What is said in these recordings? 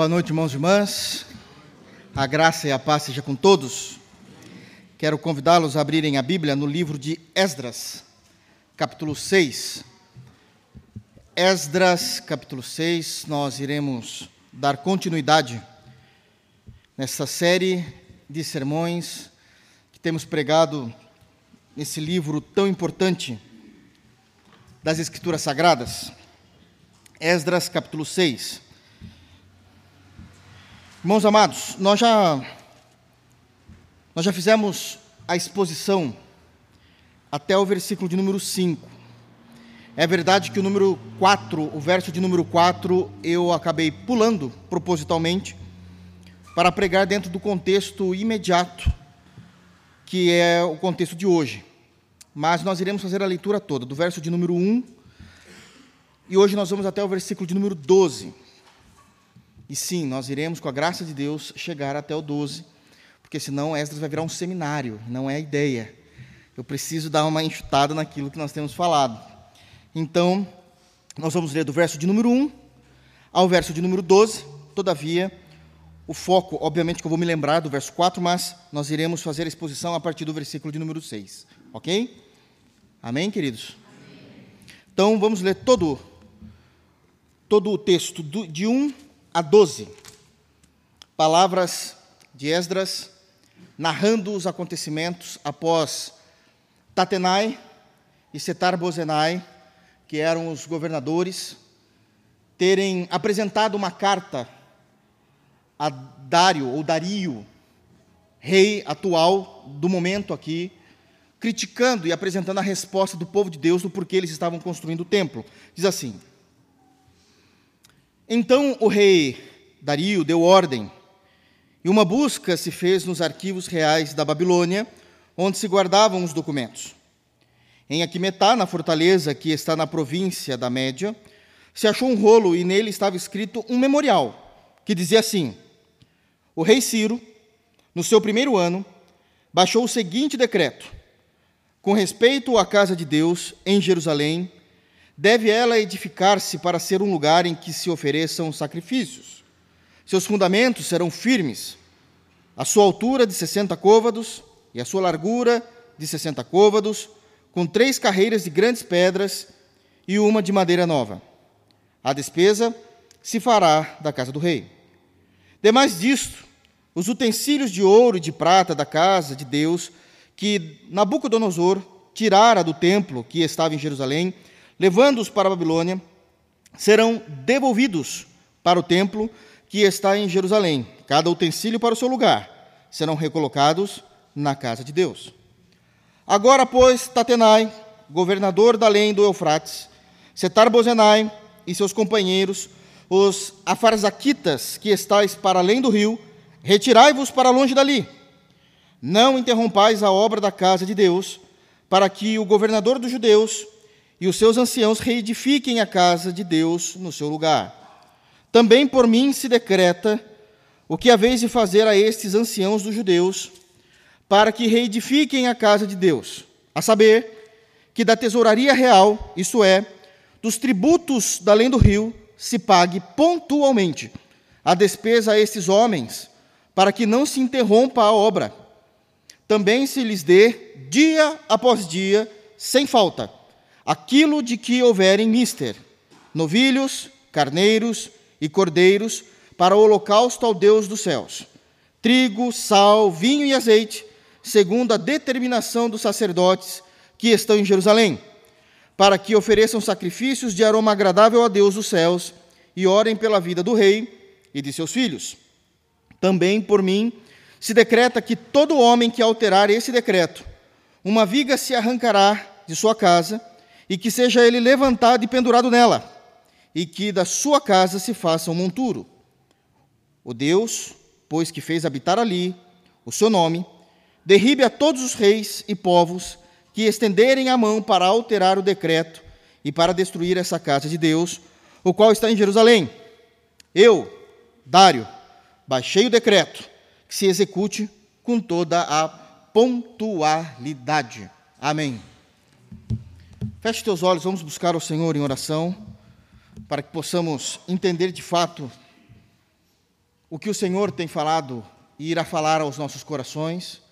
Boa noite, irmãos e irmãs. A graça e a paz seja com todos. Quero convidá-los a abrirem a Bíblia no livro de Esdras, capítulo 6. Esdras, capítulo 6, nós iremos dar continuidade nessa série de sermões que temos pregado nesse livro tão importante das Escrituras Sagradas. Esdras, capítulo 6. Irmãos amados, nós já nós já fizemos a exposição até o versículo de número 5. É verdade que o número 4, o verso de número 4, eu acabei pulando propositalmente para pregar dentro do contexto imediato, que é o contexto de hoje. Mas nós iremos fazer a leitura toda, do verso de número 1, e hoje nós vamos até o versículo de número 12. E sim, nós iremos, com a graça de Deus, chegar até o 12, porque senão Esdras vai virar um seminário, não é a ideia. Eu preciso dar uma enxutada naquilo que nós temos falado. Então, nós vamos ler do verso de número 1 ao verso de número 12. Todavia, o foco, obviamente que eu vou me lembrar do verso 4, mas nós iremos fazer a exposição a partir do versículo de número 6. Ok? Amém, queridos? Então, vamos ler todo, todo o texto, de 1 a 12. Palavras de Esdras narrando os acontecimentos após Tatenai e Setar-Bozenai, que eram os governadores, terem apresentado uma carta a Dário ou Dario, rei atual do momento aqui, criticando e apresentando a resposta do povo de Deus do porquê eles estavam construindo o templo. Diz assim: então o rei Dario deu ordem, e uma busca se fez nos arquivos reais da Babilônia, onde se guardavam os documentos. Em Aquimetá, na fortaleza que está na província da Média, se achou um rolo e nele estava escrito um memorial, que dizia assim: O rei Ciro, no seu primeiro ano, baixou o seguinte decreto: Com respeito à casa de Deus em Jerusalém, Deve ela edificar-se para ser um lugar em que se ofereçam sacrifícios. Seus fundamentos serão firmes, a sua altura de 60 côvados e a sua largura de 60 côvados, com três carreiras de grandes pedras e uma de madeira nova. A despesa se fará da casa do rei. Demais disto, os utensílios de ouro e de prata da casa de Deus, que Nabucodonosor tirara do templo que estava em Jerusalém, levando-os para a Babilônia, serão devolvidos para o templo que está em Jerusalém, cada utensílio para o seu lugar, serão recolocados na casa de Deus. Agora, pois, Tatenai, governador da além do Eufrates, Setar-Bozenai e seus companheiros, os afarzaquitas que estáis para além do rio, retirai-vos para longe dali. Não interrompais a obra da casa de Deus, para que o governador dos judeus e os seus anciãos reedifiquem a casa de Deus no seu lugar. Também por mim se decreta o que haveis de fazer a estes anciãos dos judeus, para que reedifiquem a casa de Deus, a saber, que da tesouraria real, isto é, dos tributos da além do rio, se pague pontualmente a despesa a estes homens, para que não se interrompa a obra. Também se lhes dê, dia após dia, sem falta, aquilo de que houverem mister, novilhos, carneiros e cordeiros, para o holocausto ao Deus dos céus, trigo, sal, vinho e azeite, segundo a determinação dos sacerdotes que estão em Jerusalém, para que ofereçam sacrifícios de aroma agradável a Deus dos céus e orem pela vida do rei e de seus filhos. Também por mim se decreta que todo homem que alterar esse decreto, uma viga se arrancará de sua casa e que seja ele levantado e pendurado nela, e que da sua casa se faça um monturo. O Deus, pois que fez habitar ali o seu nome, derribe a todos os reis e povos que estenderem a mão para alterar o decreto e para destruir essa casa de Deus, o qual está em Jerusalém. Eu, Dário, baixei o decreto que se execute com toda a pontualidade. Amém. Feche teus olhos, vamos buscar o Senhor em oração, para que possamos entender de fato o que o Senhor tem falado e irá falar aos nossos corações,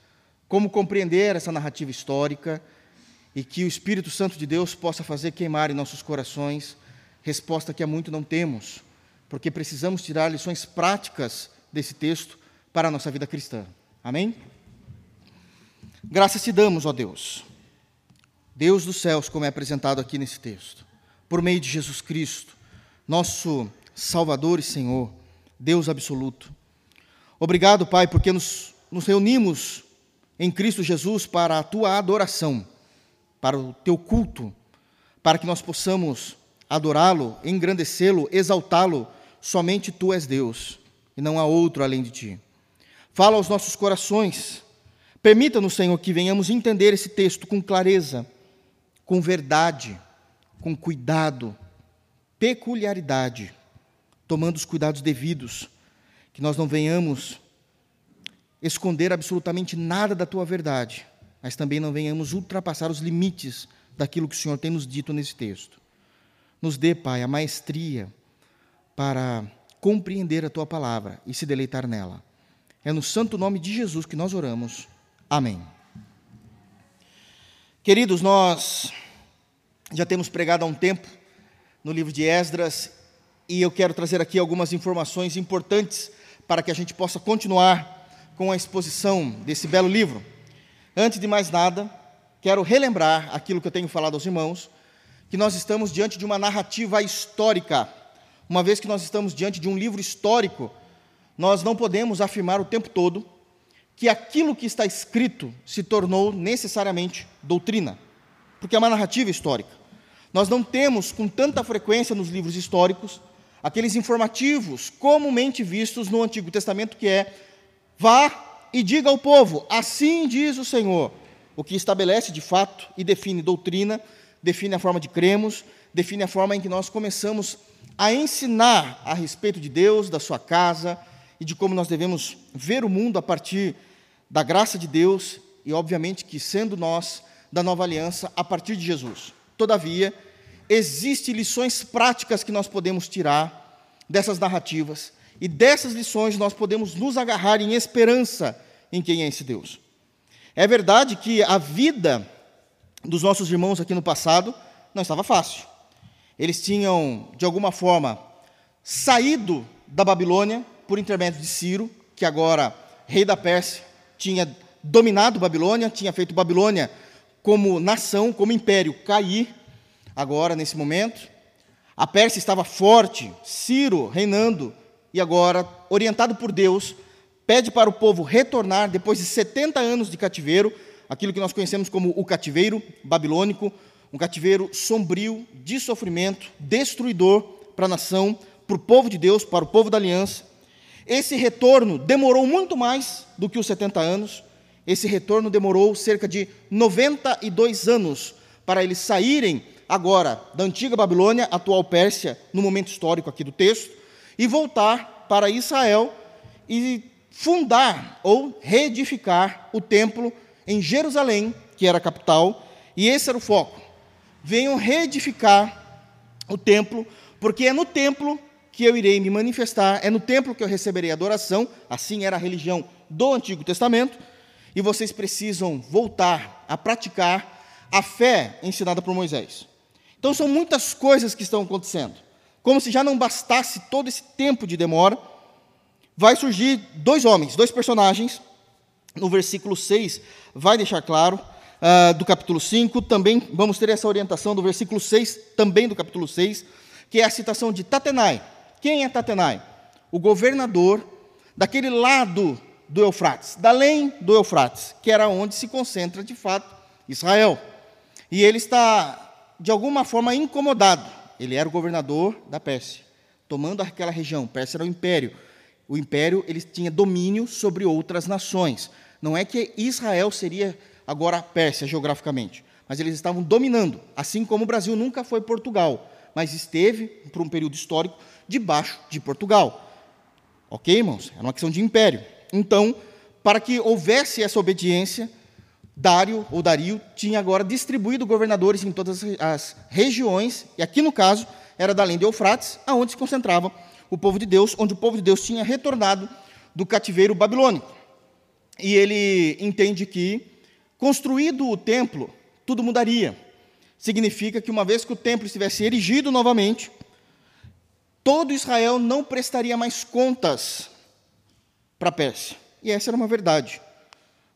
como compreender essa narrativa histórica e que o Espírito Santo de Deus possa fazer queimar em nossos corações resposta que há muito não temos, porque precisamos tirar lições práticas desse texto para a nossa vida cristã. Amém? Graças te damos, ó Deus, Deus dos céus, como é apresentado aqui nesse texto, por meio de Jesus Cristo, nosso Salvador e Senhor, Deus absoluto. Obrigado, Pai, porque nos, nos reunimos em Cristo Jesus para a tua adoração, para o teu culto, para que nós possamos adorá-lo, engrandecê-lo, exaltá-lo. Somente tu és Deus e não há outro além de ti. Fala aos nossos corações. Permita-nos, Senhor, que venhamos entender esse texto com clareza, com verdade, com cuidado, peculiaridade, tomando os cuidados devidos, que nós não venhamos esconder absolutamente nada da tua verdade, mas também não venhamos ultrapassar os limites daquilo que o Senhor tem nos dito nesse texto. Nos dê, Pai, a maestria para compreender a tua palavra e se deleitar nela. É no santo nome de Jesus que nós oramos. Amém. Queridos, nós já temos pregado há um tempo no livro de Esdras e eu quero trazer aqui algumas informações importantes para que a gente possa continuar com a exposição desse belo livro. Antes de mais nada, quero relembrar aquilo que eu tenho falado aos irmãos, que nós estamos diante de uma narrativa histórica. Uma vez que nós estamos diante de um livro histórico, nós não podemos afirmar o tempo todo que aquilo que está escrito se tornou necessariamente doutrina, porque é uma narrativa histórica. Nós não temos com tanta frequência nos livros históricos aqueles informativos comumente vistos no Antigo Testamento, que é: vá e diga ao povo, assim diz o Senhor, o que estabelece de fato e define doutrina, define a forma de cremos, define a forma em que nós começamos a ensinar a respeito de Deus, da sua casa e de como nós devemos ver o mundo a partir da graça de Deus e, obviamente, que sendo nós da nova aliança a partir de Jesus. Todavia, existem lições práticas que nós podemos tirar dessas narrativas, e dessas lições nós podemos nos agarrar em esperança em quem é esse Deus. É verdade que a vida dos nossos irmãos aqui no passado não estava fácil. Eles tinham, de alguma forma, saído da Babilônia por intermédio de Ciro, que agora, rei da Pérsia, tinha dominado Babilônia, tinha feito Babilônia como nação, como império, cair agora, nesse momento. A Pérsia estava forte, Ciro reinando, e agora, orientado por Deus, pede para o povo retornar depois de 70 anos de cativeiro, aquilo que nós conhecemos como o cativeiro babilônico, um cativeiro sombrio, de sofrimento, destruidor para a nação, para o povo de Deus, para o povo da aliança. Esse retorno demorou muito mais do que os 70 anos. Esse retorno demorou cerca de 92 anos para eles saírem agora da antiga Babilônia, atual Pérsia, no momento histórico aqui do texto, e voltar para Israel e fundar ou reedificar o templo em Jerusalém, que era a capital, e esse era o foco. Venham reedificar o templo, porque é no templo que eu irei me manifestar, é no templo que eu receberei adoração, assim era a religião do Antigo Testamento, e vocês precisam voltar a praticar a fé ensinada por Moisés. Então são muitas coisas que estão acontecendo. Como se já não bastasse todo esse tempo de demora, vai surgir dois homens, dois personagens. No versículo 6 vai deixar claro, uh, do capítulo 5, também vamos ter essa orientação do versículo 6, também do capítulo 6, que é a citação de Tatenai. Quem é Tatenai? O governador daquele lado do Eufrates, da além do Eufrates, que era onde se concentra de fato Israel. E ele está de alguma forma incomodado. Ele era o governador da Pérsia, tomando aquela região. Pérsia era o império. O império ele tinha domínio sobre outras nações. Não é que Israel seria agora a Pérsia geograficamente, mas eles estavam dominando, assim como o Brasil nunca foi Portugal, mas esteve por um período histórico debaixo de Portugal. OK, irmãos? Era uma questão de império. Então, para que houvesse essa obediência, Dário, ou Dario, tinha agora distribuído governadores em todas as regiões, e aqui no caso era da além de Eufrates, aonde se concentrava o povo de Deus, onde o povo de Deus tinha retornado do cativeiro babilônico. E ele entende que, construído o templo, tudo mudaria. Significa que, uma vez que o templo estivesse erigido novamente, todo Israel não prestaria mais contas para a Pérsia. E essa era uma verdade.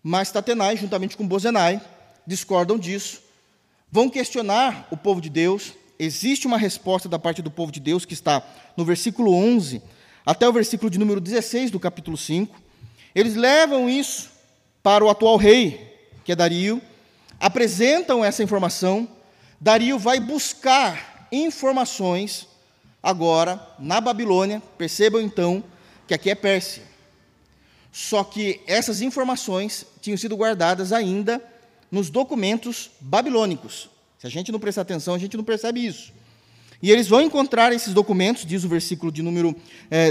Mas Tatenai, juntamente com Bozenai, discordam disso, vão questionar o povo de Deus. Existe uma resposta da parte do povo de Deus que está no versículo 11 até o versículo de número 16 do capítulo 5. Eles levam isso para o atual rei, que é Dario, apresentam essa informação. Dario vai buscar informações agora na Babilônia. Percebam então que aqui é Pérsia. Só que essas informações tinham sido guardadas ainda nos documentos babilônicos. Se a gente não prestar atenção, a gente não percebe isso. E eles vão encontrar esses documentos, diz o versículo de número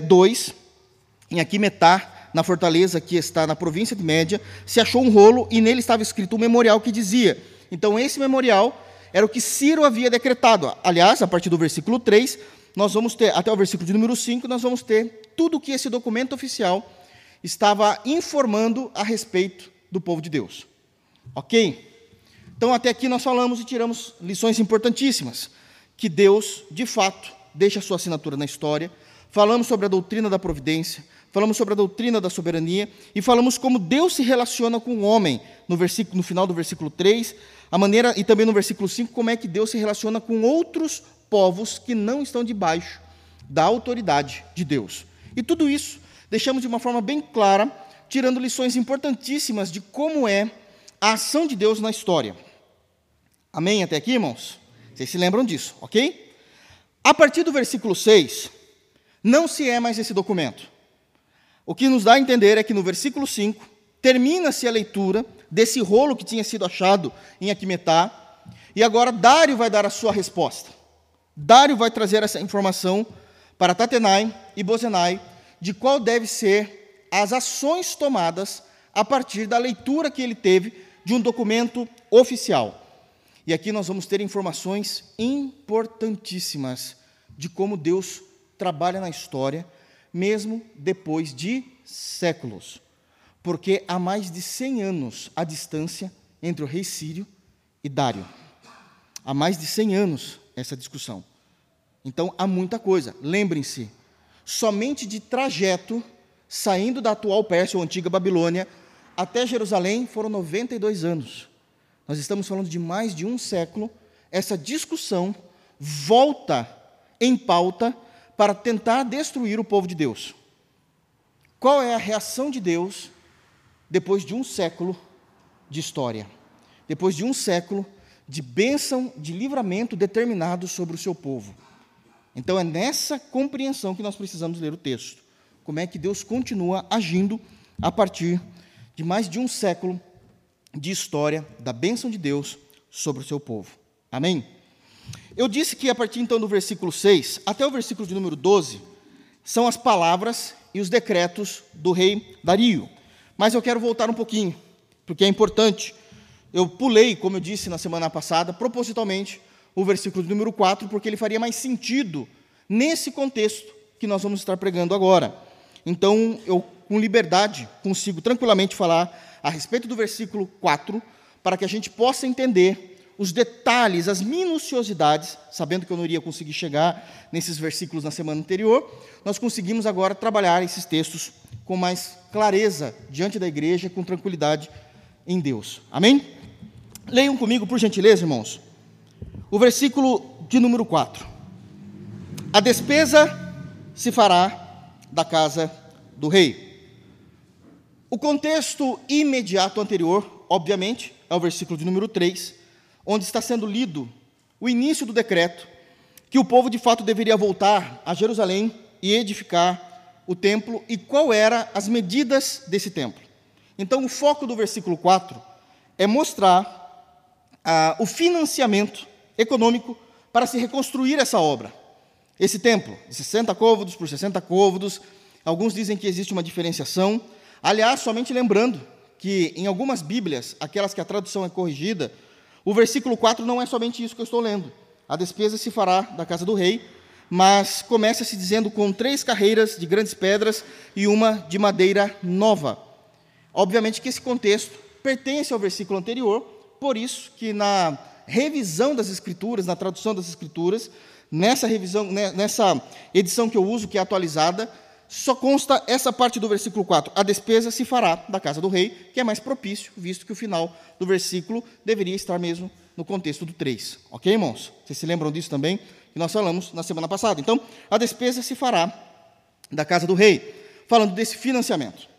2, é, em Aquimetá, na fortaleza que está na província de Média, se achou um rolo e nele estava escrito um memorial que dizia. Então, esse memorial era o que Ciro havia decretado. Aliás, a partir do versículo 3, nós vamos ter, até o versículo de número 5, nós vamos ter tudo o que esse documento oficial estava informando a respeito do povo de Deus. Ok? Então, até aqui nós falamos e tiramos lições importantíssimas. Que Deus, de fato, deixa a sua assinatura na história. Falamos sobre a doutrina da providência, falamos sobre a doutrina da soberania e falamos como Deus se relaciona com o homem, no, versículo, no final do versículo 3, a maneira, e também no versículo 5, como é que Deus se relaciona com outros povos que não estão debaixo da autoridade de Deus. E tudo isso deixamos de uma forma bem clara, tirando lições importantíssimas de como é a ação de Deus na história. Amém até aqui, irmãos? Vocês se lembram disso, ok? A partir do versículo 6, não se é mais esse documento. O que nos dá a entender é que no versículo 5, termina-se a leitura desse rolo que tinha sido achado em Aquimetá, e agora Dário vai dar a sua resposta. Dário vai trazer essa informação para Tatenai e Bozenai de qual deve ser as ações tomadas a partir da leitura que ele teve de um documento oficial. E aqui nós vamos ter informações importantíssimas de como Deus trabalha na história, mesmo depois de séculos. Porque há mais de 100 anos a distância entre o rei Sírio e Dário. Há mais de 100 anos essa discussão. Então há muita coisa. Lembrem-se, somente de trajeto saindo da atual Pérsia ou antiga Babilônia até Jerusalém foram 92 anos. Nós estamos falando de mais de um século. Essa discussão volta em pauta para tentar destruir o povo de Deus. Qual é a reação de Deus depois de um século de história? Depois de um século de bênção, de livramento determinado sobre o seu povo. Então é nessa compreensão que nós precisamos ler o texto. Como é que Deus continua agindo a partir de mais de um século de história da bênção de Deus sobre o seu povo. Amém? Eu disse que a partir então do versículo 6 até o versículo de número 12 são as palavras e os decretos do rei Dario. Mas eu quero voltar um pouquinho, porque é importante. Eu pulei, como eu disse na semana passada, propositalmente, o versículo número 4, porque ele faria mais sentido nesse contexto que nós vamos estar pregando agora. Então, eu com liberdade, consigo tranquilamente falar a respeito do versículo 4, para que a gente possa entender os detalhes, as minuciosidades, sabendo que eu não iria conseguir chegar nesses versículos na semana anterior, nós conseguimos agora trabalhar esses textos com mais clareza diante da igreja, com tranquilidade em Deus. Amém? Leiam comigo, por gentileza, irmãos, o versículo de número 4. A despesa se fará da casa do rei. O contexto imediato anterior, obviamente, é o versículo de número 3, onde está sendo lido o início do decreto que o povo de fato deveria voltar a Jerusalém e edificar o templo e qual era as medidas desse templo. Então, o foco do versículo 4 é mostrar ah, o financiamento econômico para se reconstruir essa obra. Esse templo, de 60 côvados por 60 côvados, alguns dizem que existe uma diferenciação, Aliás, somente lembrando que em algumas Bíblias, aquelas que a tradução é corrigida, o versículo 4 não é somente isso que eu estou lendo. A despesa se fará da casa do rei, mas começa se dizendo com três carreiras de grandes pedras e uma de madeira nova. Obviamente que esse contexto pertence ao versículo anterior, por isso que na revisão das escrituras, na tradução das escrituras, nessa revisão, né, nessa edição que eu uso, que é atualizada, só consta essa parte do versículo 4. A despesa se fará da casa do rei, que é mais propício, visto que o final do versículo deveria estar mesmo no contexto do 3. Ok, irmãos? Vocês se lembram disso também? que nós falamos na semana passada. Então, a despesa se fará da casa do rei, falando desse financiamento.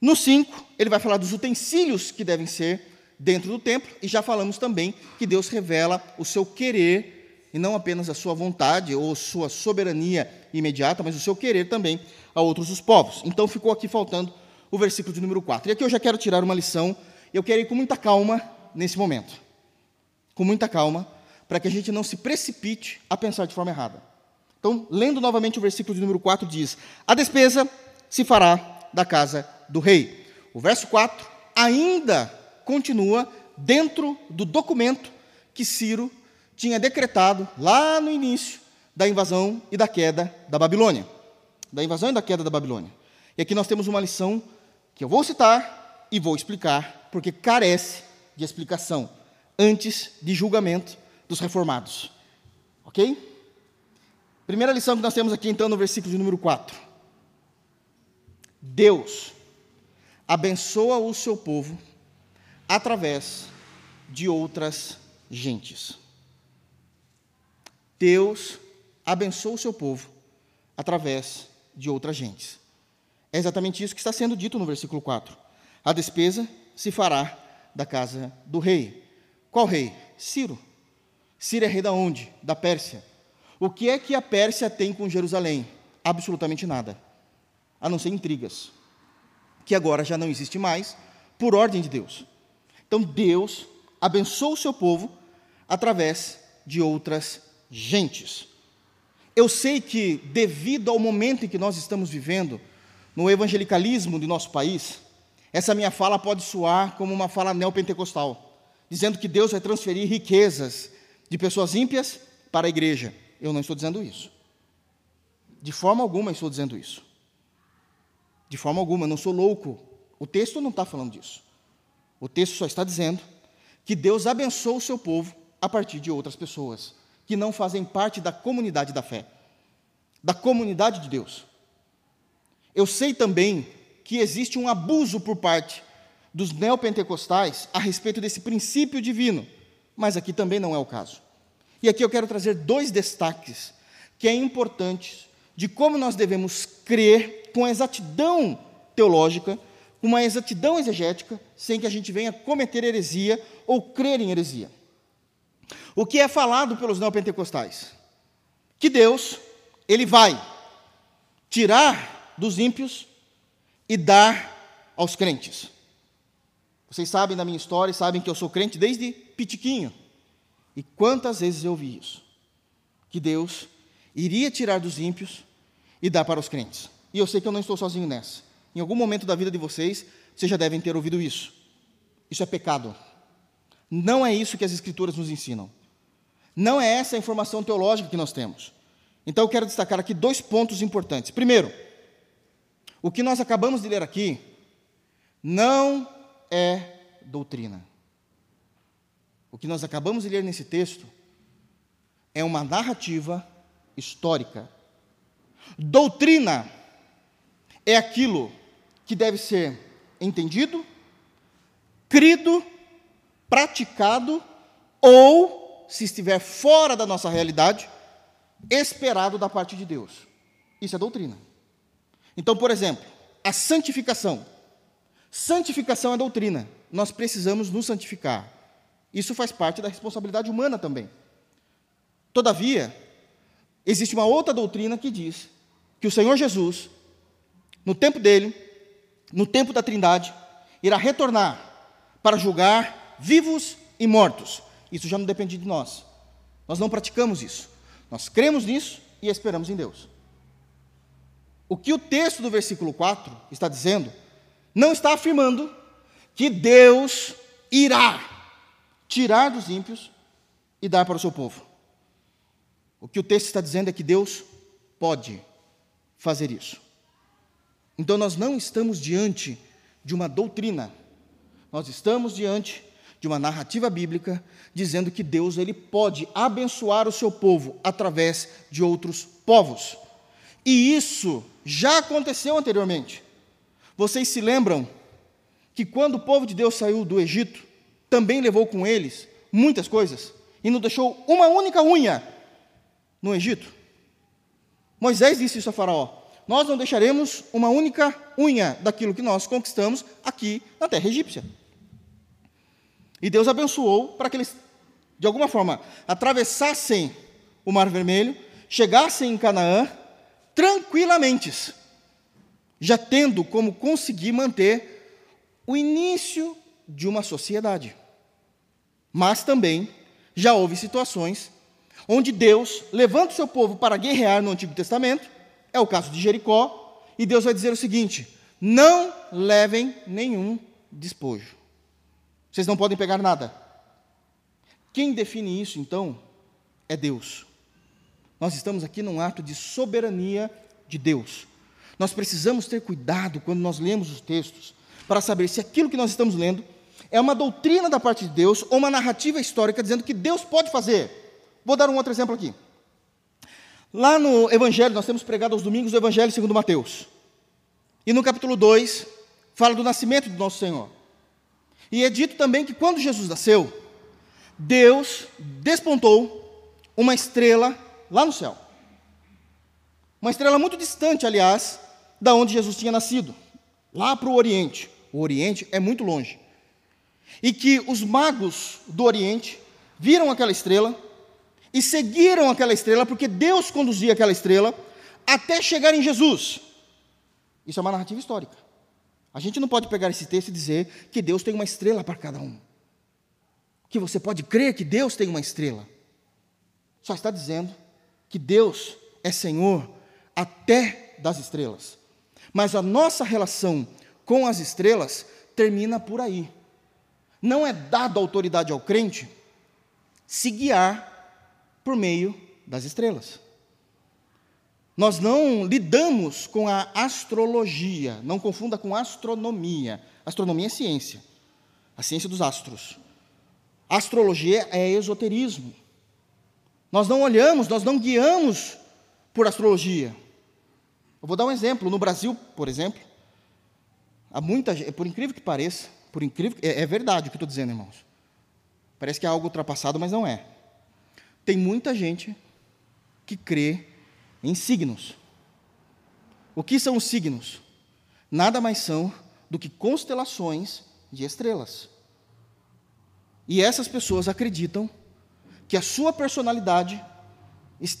No 5, ele vai falar dos utensílios que devem ser dentro do templo, e já falamos também que Deus revela o seu querer, e não apenas a sua vontade ou sua soberania imediata, mas o seu querer também a outros dos povos. Então ficou aqui faltando o versículo de número 4. E aqui eu já quero tirar uma lição, eu quero ir com muita calma nesse momento. Com muita calma, para que a gente não se precipite a pensar de forma errada. Então, lendo novamente o versículo de número 4, diz: A despesa se fará da casa do rei. O verso 4 ainda continua dentro do documento que Ciro tinha decretado lá no início da invasão e da queda da Babilônia. Da invasão e da queda da Babilônia. E aqui nós temos uma lição que eu vou citar e vou explicar, porque carece de explicação antes de julgamento dos reformados. Ok? Primeira lição que nós temos aqui, então, no versículo de número 4. Deus abençoa o seu povo através de outras gentes. Deus abençoa o seu povo através de outras gentes. É exatamente isso que está sendo dito no versículo 4. A despesa se fará da casa do rei. Qual rei? Ciro. Ciro é rei da onde? Da Pérsia. O que é que a Pérsia tem com Jerusalém? Absolutamente nada, a não ser intrigas, que agora já não existe mais, por ordem de Deus. Então Deus abençoa o seu povo através de outras gentes. Eu sei que, devido ao momento em que nós estamos vivendo, no evangelicalismo de nosso país, essa minha fala pode soar como uma fala neopentecostal, dizendo que Deus vai transferir riquezas de pessoas ímpias para a igreja. Eu não estou dizendo isso. De forma alguma estou dizendo isso. De forma alguma, eu não sou louco. O texto não está falando disso. O texto só está dizendo que Deus abençoa o seu povo a partir de outras pessoas que não fazem parte da comunidade da fé, da comunidade de Deus. Eu sei também que existe um abuso por parte dos neopentecostais a respeito desse princípio divino mas aqui também não é o caso. E aqui eu quero trazer dois destaques que é importantes de como nós devemos crer com exatidão teológica, uma exatidão exegética, sem que a gente venha cometer heresia ou crer em heresia. O que é falado pelos neopentecostais? Que Deus, ele vai tirar dos ímpios e dar aos crentes. Vocês sabem da minha história, sabem que eu sou crente desde pitiquinho. E quantas vezes eu ouvi isso? Que Deus iria tirar dos ímpios e dar para os crentes. E eu sei que eu não estou sozinho nessa. Em algum momento da vida de vocês, vocês já devem ter ouvido isso. Isso é pecado. Não é isso que as Escrituras nos ensinam. Não é essa a informação teológica que nós temos. Então eu quero destacar aqui dois pontos importantes. Primeiro, o que nós acabamos de ler aqui não é doutrina. O que nós acabamos de ler nesse texto é uma narrativa histórica. Doutrina é aquilo que deve ser entendido, crido, praticado ou, se estiver fora da nossa realidade, esperado da parte de Deus. Isso é doutrina. Então, por exemplo, a santificação Santificação é doutrina. Nós precisamos nos santificar. Isso faz parte da responsabilidade humana também. Todavia, existe uma outra doutrina que diz que o Senhor Jesus, no tempo dele, no tempo da Trindade, irá retornar para julgar vivos e mortos. Isso já não depende de nós. Nós não praticamos isso. Nós cremos nisso e esperamos em Deus. O que o texto do versículo 4 está dizendo não está afirmando que Deus irá tirar dos ímpios e dar para o seu povo. O que o texto está dizendo é que Deus pode fazer isso. Então nós não estamos diante de uma doutrina, nós estamos diante de uma narrativa bíblica dizendo que Deus ele pode abençoar o seu povo através de outros povos. E isso já aconteceu anteriormente. Vocês se lembram que quando o povo de Deus saiu do Egito, também levou com eles muitas coisas e não deixou uma única unha no Egito? Moisés disse isso a Faraó: Nós não deixaremos uma única unha daquilo que nós conquistamos aqui na terra egípcia. E Deus abençoou para que eles, de alguma forma, atravessassem o Mar Vermelho, chegassem em Canaã tranquilamente, já tendo como conseguir manter o início de uma sociedade. Mas também já houve situações onde Deus levanta o seu povo para guerrear no Antigo Testamento, é o caso de Jericó, e Deus vai dizer o seguinte: não levem nenhum despojo. Vocês não podem pegar nada. Quem define isso, então, é Deus. Nós estamos aqui num ato de soberania de Deus. Nós precisamos ter cuidado quando nós lemos os textos, para saber se aquilo que nós estamos lendo é uma doutrina da parte de Deus ou uma narrativa histórica dizendo que Deus pode fazer. Vou dar um outro exemplo aqui. Lá no Evangelho, nós temos pregado aos domingos o Evangelho segundo Mateus. E no capítulo 2, fala do nascimento do nosso Senhor. E é dito também que quando Jesus nasceu, Deus despontou uma estrela lá no céu. Uma estrela muito distante, aliás, da onde Jesus tinha nascido, lá para o Oriente. O Oriente é muito longe. E que os magos do Oriente viram aquela estrela e seguiram aquela estrela, porque Deus conduzia aquela estrela até chegar em Jesus. Isso é uma narrativa histórica. A gente não pode pegar esse texto e dizer que Deus tem uma estrela para cada um. Que você pode crer que Deus tem uma estrela. Só está dizendo que Deus é Senhor até das estrelas. Mas a nossa relação com as estrelas termina por aí. Não é dado autoridade ao crente se guiar por meio das estrelas. Nós não lidamos com a astrologia, não confunda com astronomia. Astronomia é ciência, a ciência dos astros. Astrologia é esoterismo. Nós não olhamos, nós não guiamos por astrologia. Eu vou dar um exemplo. No Brasil, por exemplo, há muita gente, por incrível que pareça, por incrível, é, é verdade o que estou dizendo, irmãos. Parece que é algo ultrapassado, mas não é. Tem muita gente que crê em signos. O que são os signos? Nada mais são do que constelações de estrelas. E essas pessoas acreditam que a sua personalidade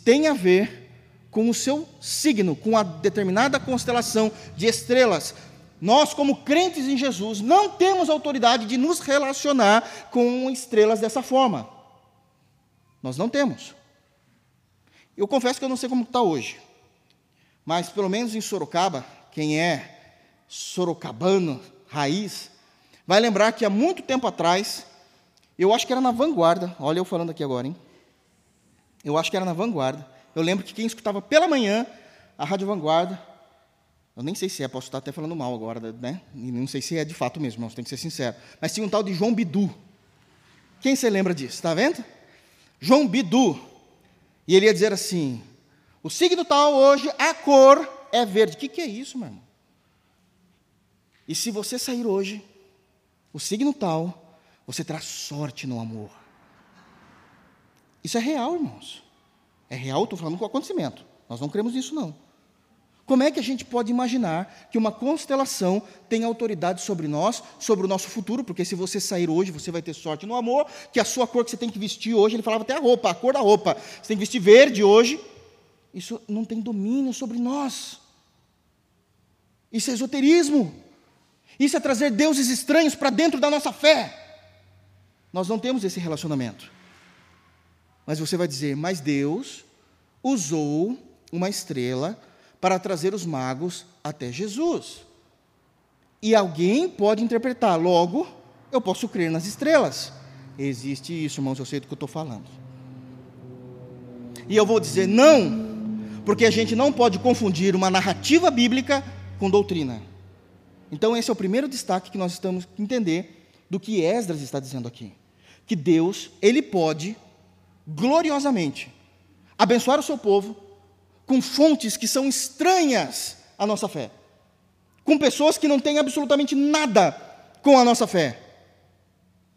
tem a ver com o seu signo, com a determinada constelação de estrelas. Nós, como crentes em Jesus, não temos autoridade de nos relacionar com estrelas dessa forma. Nós não temos. Eu confesso que eu não sei como está hoje, mas pelo menos em Sorocaba, quem é sorocabano, raiz, vai lembrar que há muito tempo atrás, eu acho que era na vanguarda, olha eu falando aqui agora, hein? Eu acho que era na vanguarda. Eu lembro que quem escutava pela manhã a Rádio Vanguarda, eu nem sei se é, posso estar até falando mal agora, né? E não sei se é de fato mesmo, não, tem que ser sincero. Mas tinha um tal de João Bidu. Quem se lembra disso? Está vendo? João Bidu. E ele ia dizer assim: o signo tal hoje, a cor é verde. O que, que é isso, meu irmão? E se você sair hoje, o signo tal, você terá sorte no amor. Isso é real, irmãos. É real, estou falando com acontecimento. Nós não cremos nisso, não. Como é que a gente pode imaginar que uma constelação tem autoridade sobre nós, sobre o nosso futuro? Porque se você sair hoje, você vai ter sorte no amor, que a sua cor que você tem que vestir hoje, ele falava até a roupa, a cor da roupa. Você tem que vestir verde hoje. Isso não tem domínio sobre nós. Isso é esoterismo. Isso é trazer deuses estranhos para dentro da nossa fé. Nós não temos esse relacionamento. Mas você vai dizer, mas Deus usou uma estrela para trazer os magos até Jesus. E alguém pode interpretar, logo, eu posso crer nas estrelas. Existe isso, irmãos, eu sei do que eu estou falando. E eu vou dizer não, porque a gente não pode confundir uma narrativa bíblica com doutrina. Então, esse é o primeiro destaque que nós estamos a entender do que Esdras está dizendo aqui. Que Deus, Ele pode, gloriosamente, abençoar o seu povo com fontes que são estranhas à nossa fé, com pessoas que não têm absolutamente nada com a nossa fé.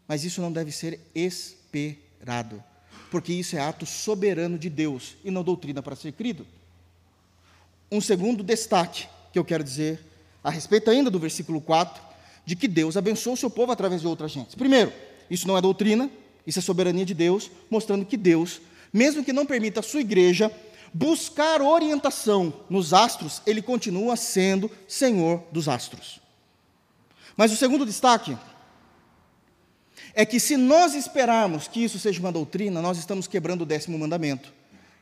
Mas isso não deve ser esperado, porque isso é ato soberano de Deus e não doutrina para ser crido. Um segundo destaque que eu quero dizer a respeito ainda do versículo 4, de que Deus abençoa o seu povo através de outras gente. Primeiro, isso não é doutrina, isso é soberania de Deus, mostrando que Deus, mesmo que não permita a sua igreja buscar orientação nos astros, ele continua sendo Senhor dos astros. Mas o segundo destaque é que se nós esperarmos que isso seja uma doutrina, nós estamos quebrando o décimo mandamento,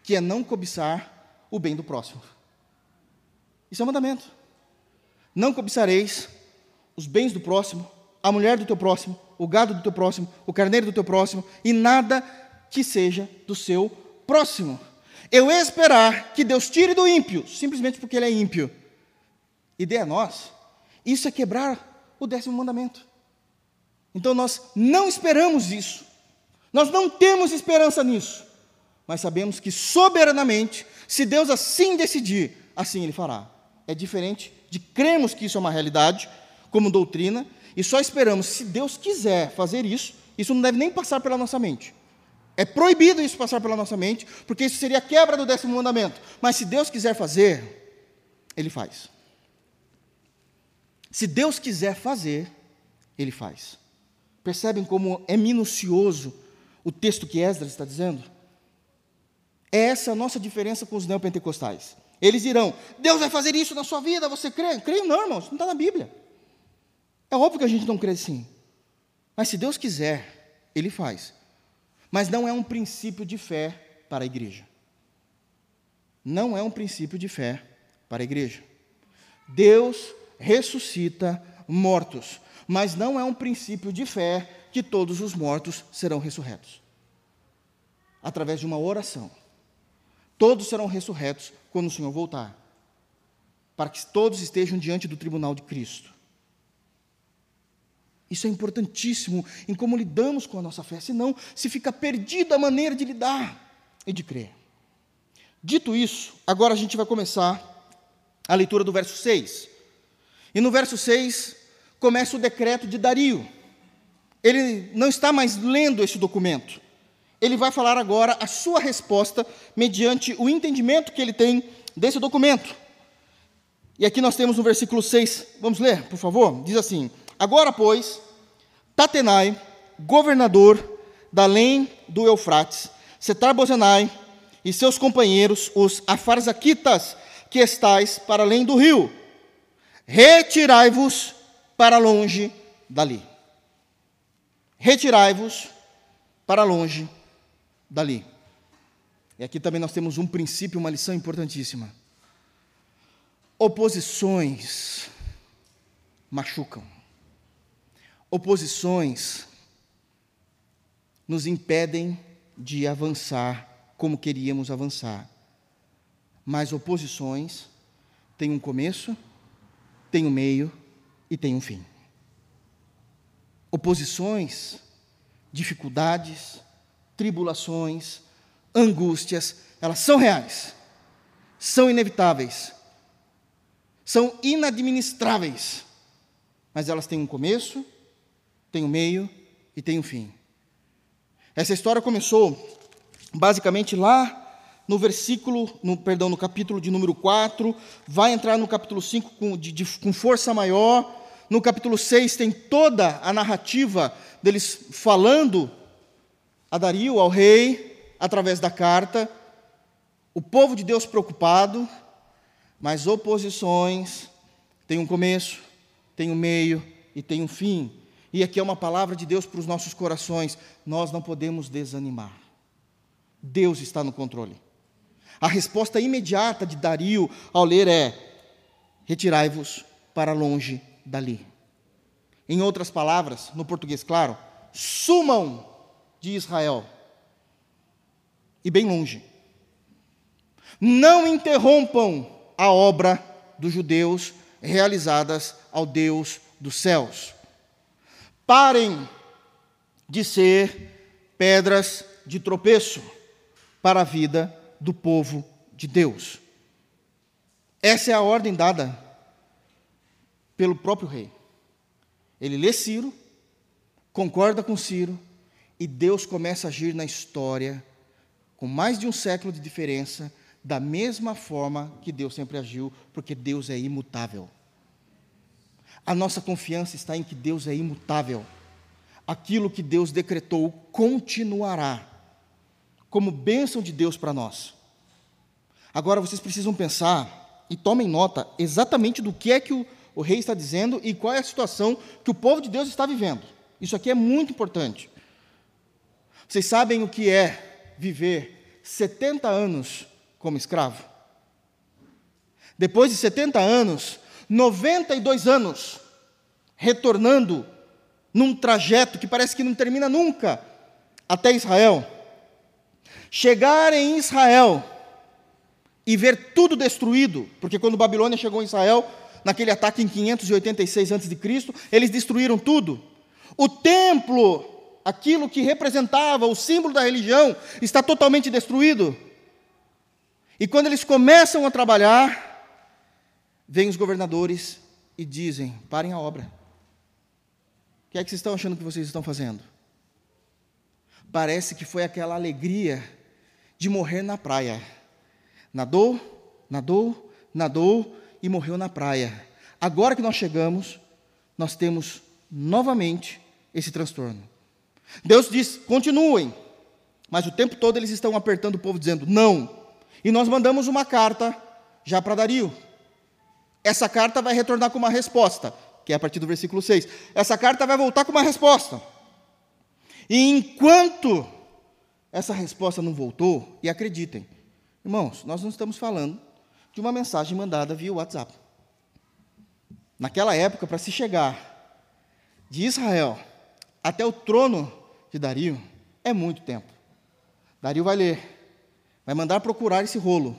que é não cobiçar o bem do próximo. Isso é um mandamento. Não cobiçareis os bens do próximo, a mulher do teu próximo, o gado do teu próximo, o carneiro do teu próximo, e nada que seja do seu próximo. Eu esperar que Deus tire do ímpio, simplesmente porque ele é ímpio, e dê a nós, isso é quebrar o décimo mandamento. Então nós não esperamos isso, nós não temos esperança nisso, mas sabemos que soberanamente, se Deus assim decidir, assim Ele fará. É diferente de crermos que isso é uma realidade, como doutrina, e só esperamos, se Deus quiser fazer isso, isso não deve nem passar pela nossa mente. É proibido isso passar pela nossa mente, porque isso seria quebra do décimo mandamento. Mas se Deus quiser fazer, Ele faz. Se Deus quiser fazer, Ele faz. Percebem como é minucioso o texto que Esdras está dizendo? É essa a nossa diferença com os neopentecostais. Eles dirão: Deus vai fazer isso na sua vida, você crê? Creio não, irmãos, não está na Bíblia. É óbvio que a gente não crê assim. Mas se Deus quiser, Ele faz. Mas não é um princípio de fé para a igreja. Não é um princípio de fé para a igreja. Deus ressuscita mortos, mas não é um princípio de fé que todos os mortos serão ressurretos. Através de uma oração. Todos serão ressurretos quando o Senhor voltar, para que todos estejam diante do tribunal de Cristo. Isso é importantíssimo em como lidamos com a nossa fé, senão se fica perdida a maneira de lidar e de crer. Dito isso, agora a gente vai começar a leitura do verso 6. E no verso 6 começa o decreto de Dario. Ele não está mais lendo esse documento ele vai falar agora a sua resposta mediante o entendimento que ele tem desse documento. E aqui nós temos no versículo 6, vamos ler, por favor? Diz assim: Agora, pois, Tatenai, governador da além do Eufrates, Setar-Bozenai e seus companheiros, os afarzaquitas, que estais para além do rio, retirai-vos para longe dali. Retirai-vos para longe dali. E aqui também nós temos um princípio, uma lição importantíssima. Oposições machucam. Oposições nos impedem de avançar como queríamos avançar. Mas oposições têm um começo, têm um meio e têm um fim. Oposições, dificuldades, tribulações, angústias, elas são reais, são inevitáveis, são inadministráveis, mas elas têm um começo, têm um meio e têm um fim. Essa história começou basicamente lá no versículo, no, perdão, no capítulo de número 4, vai entrar no capítulo 5 com, de, de, com força maior. No capítulo 6 tem toda a narrativa deles falando a Dario, ao rei, através da carta, o povo de Deus preocupado, mas oposições tem um começo, tem um meio e tem um fim. E aqui é uma palavra de Deus para os nossos corações. Nós não podemos desanimar. Deus está no controle. A resposta imediata de Dario ao ler é: retirai-vos para longe dali. Em outras palavras, no português claro, sumam de Israel. E bem longe. Não interrompam a obra dos judeus realizadas ao Deus dos céus. Parem de ser pedras de tropeço para a vida do povo de Deus. Essa é a ordem dada pelo próprio rei. Ele lê Ciro, concorda com Ciro, e Deus começa a agir na história, com mais de um século de diferença, da mesma forma que Deus sempre agiu, porque Deus é imutável. A nossa confiança está em que Deus é imutável. Aquilo que Deus decretou continuará como bênção de Deus para nós. Agora vocês precisam pensar e tomem nota exatamente do que é que o, o rei está dizendo e qual é a situação que o povo de Deus está vivendo. Isso aqui é muito importante. Vocês sabem o que é viver 70 anos como escravo? Depois de 70 anos, 92 anos retornando num trajeto que parece que não termina nunca até Israel. Chegar em Israel e ver tudo destruído, porque quando Babilônia chegou em Israel, naquele ataque em 586 a.C., eles destruíram tudo. O templo, aquilo que representava o símbolo da religião, está totalmente destruído. E quando eles começam a trabalhar, vêm os governadores e dizem: parem a obra. O que é que vocês estão achando que vocês estão fazendo? Parece que foi aquela alegria de morrer na praia. Nadou, nadou, nadou e morreu na praia. Agora que nós chegamos, nós temos novamente esse transtorno. Deus diz: continuem, mas o tempo todo eles estão apertando o povo, dizendo não. E nós mandamos uma carta já para Dario. Essa carta vai retornar com uma resposta, que é a partir do versículo 6. Essa carta vai voltar com uma resposta. E enquanto essa resposta não voltou, e acreditem, irmãos, nós não estamos falando de uma mensagem mandada via WhatsApp. Naquela época, para se chegar de Israel até o trono de Dario, é muito tempo. Dario vai ler, vai mandar procurar esse rolo.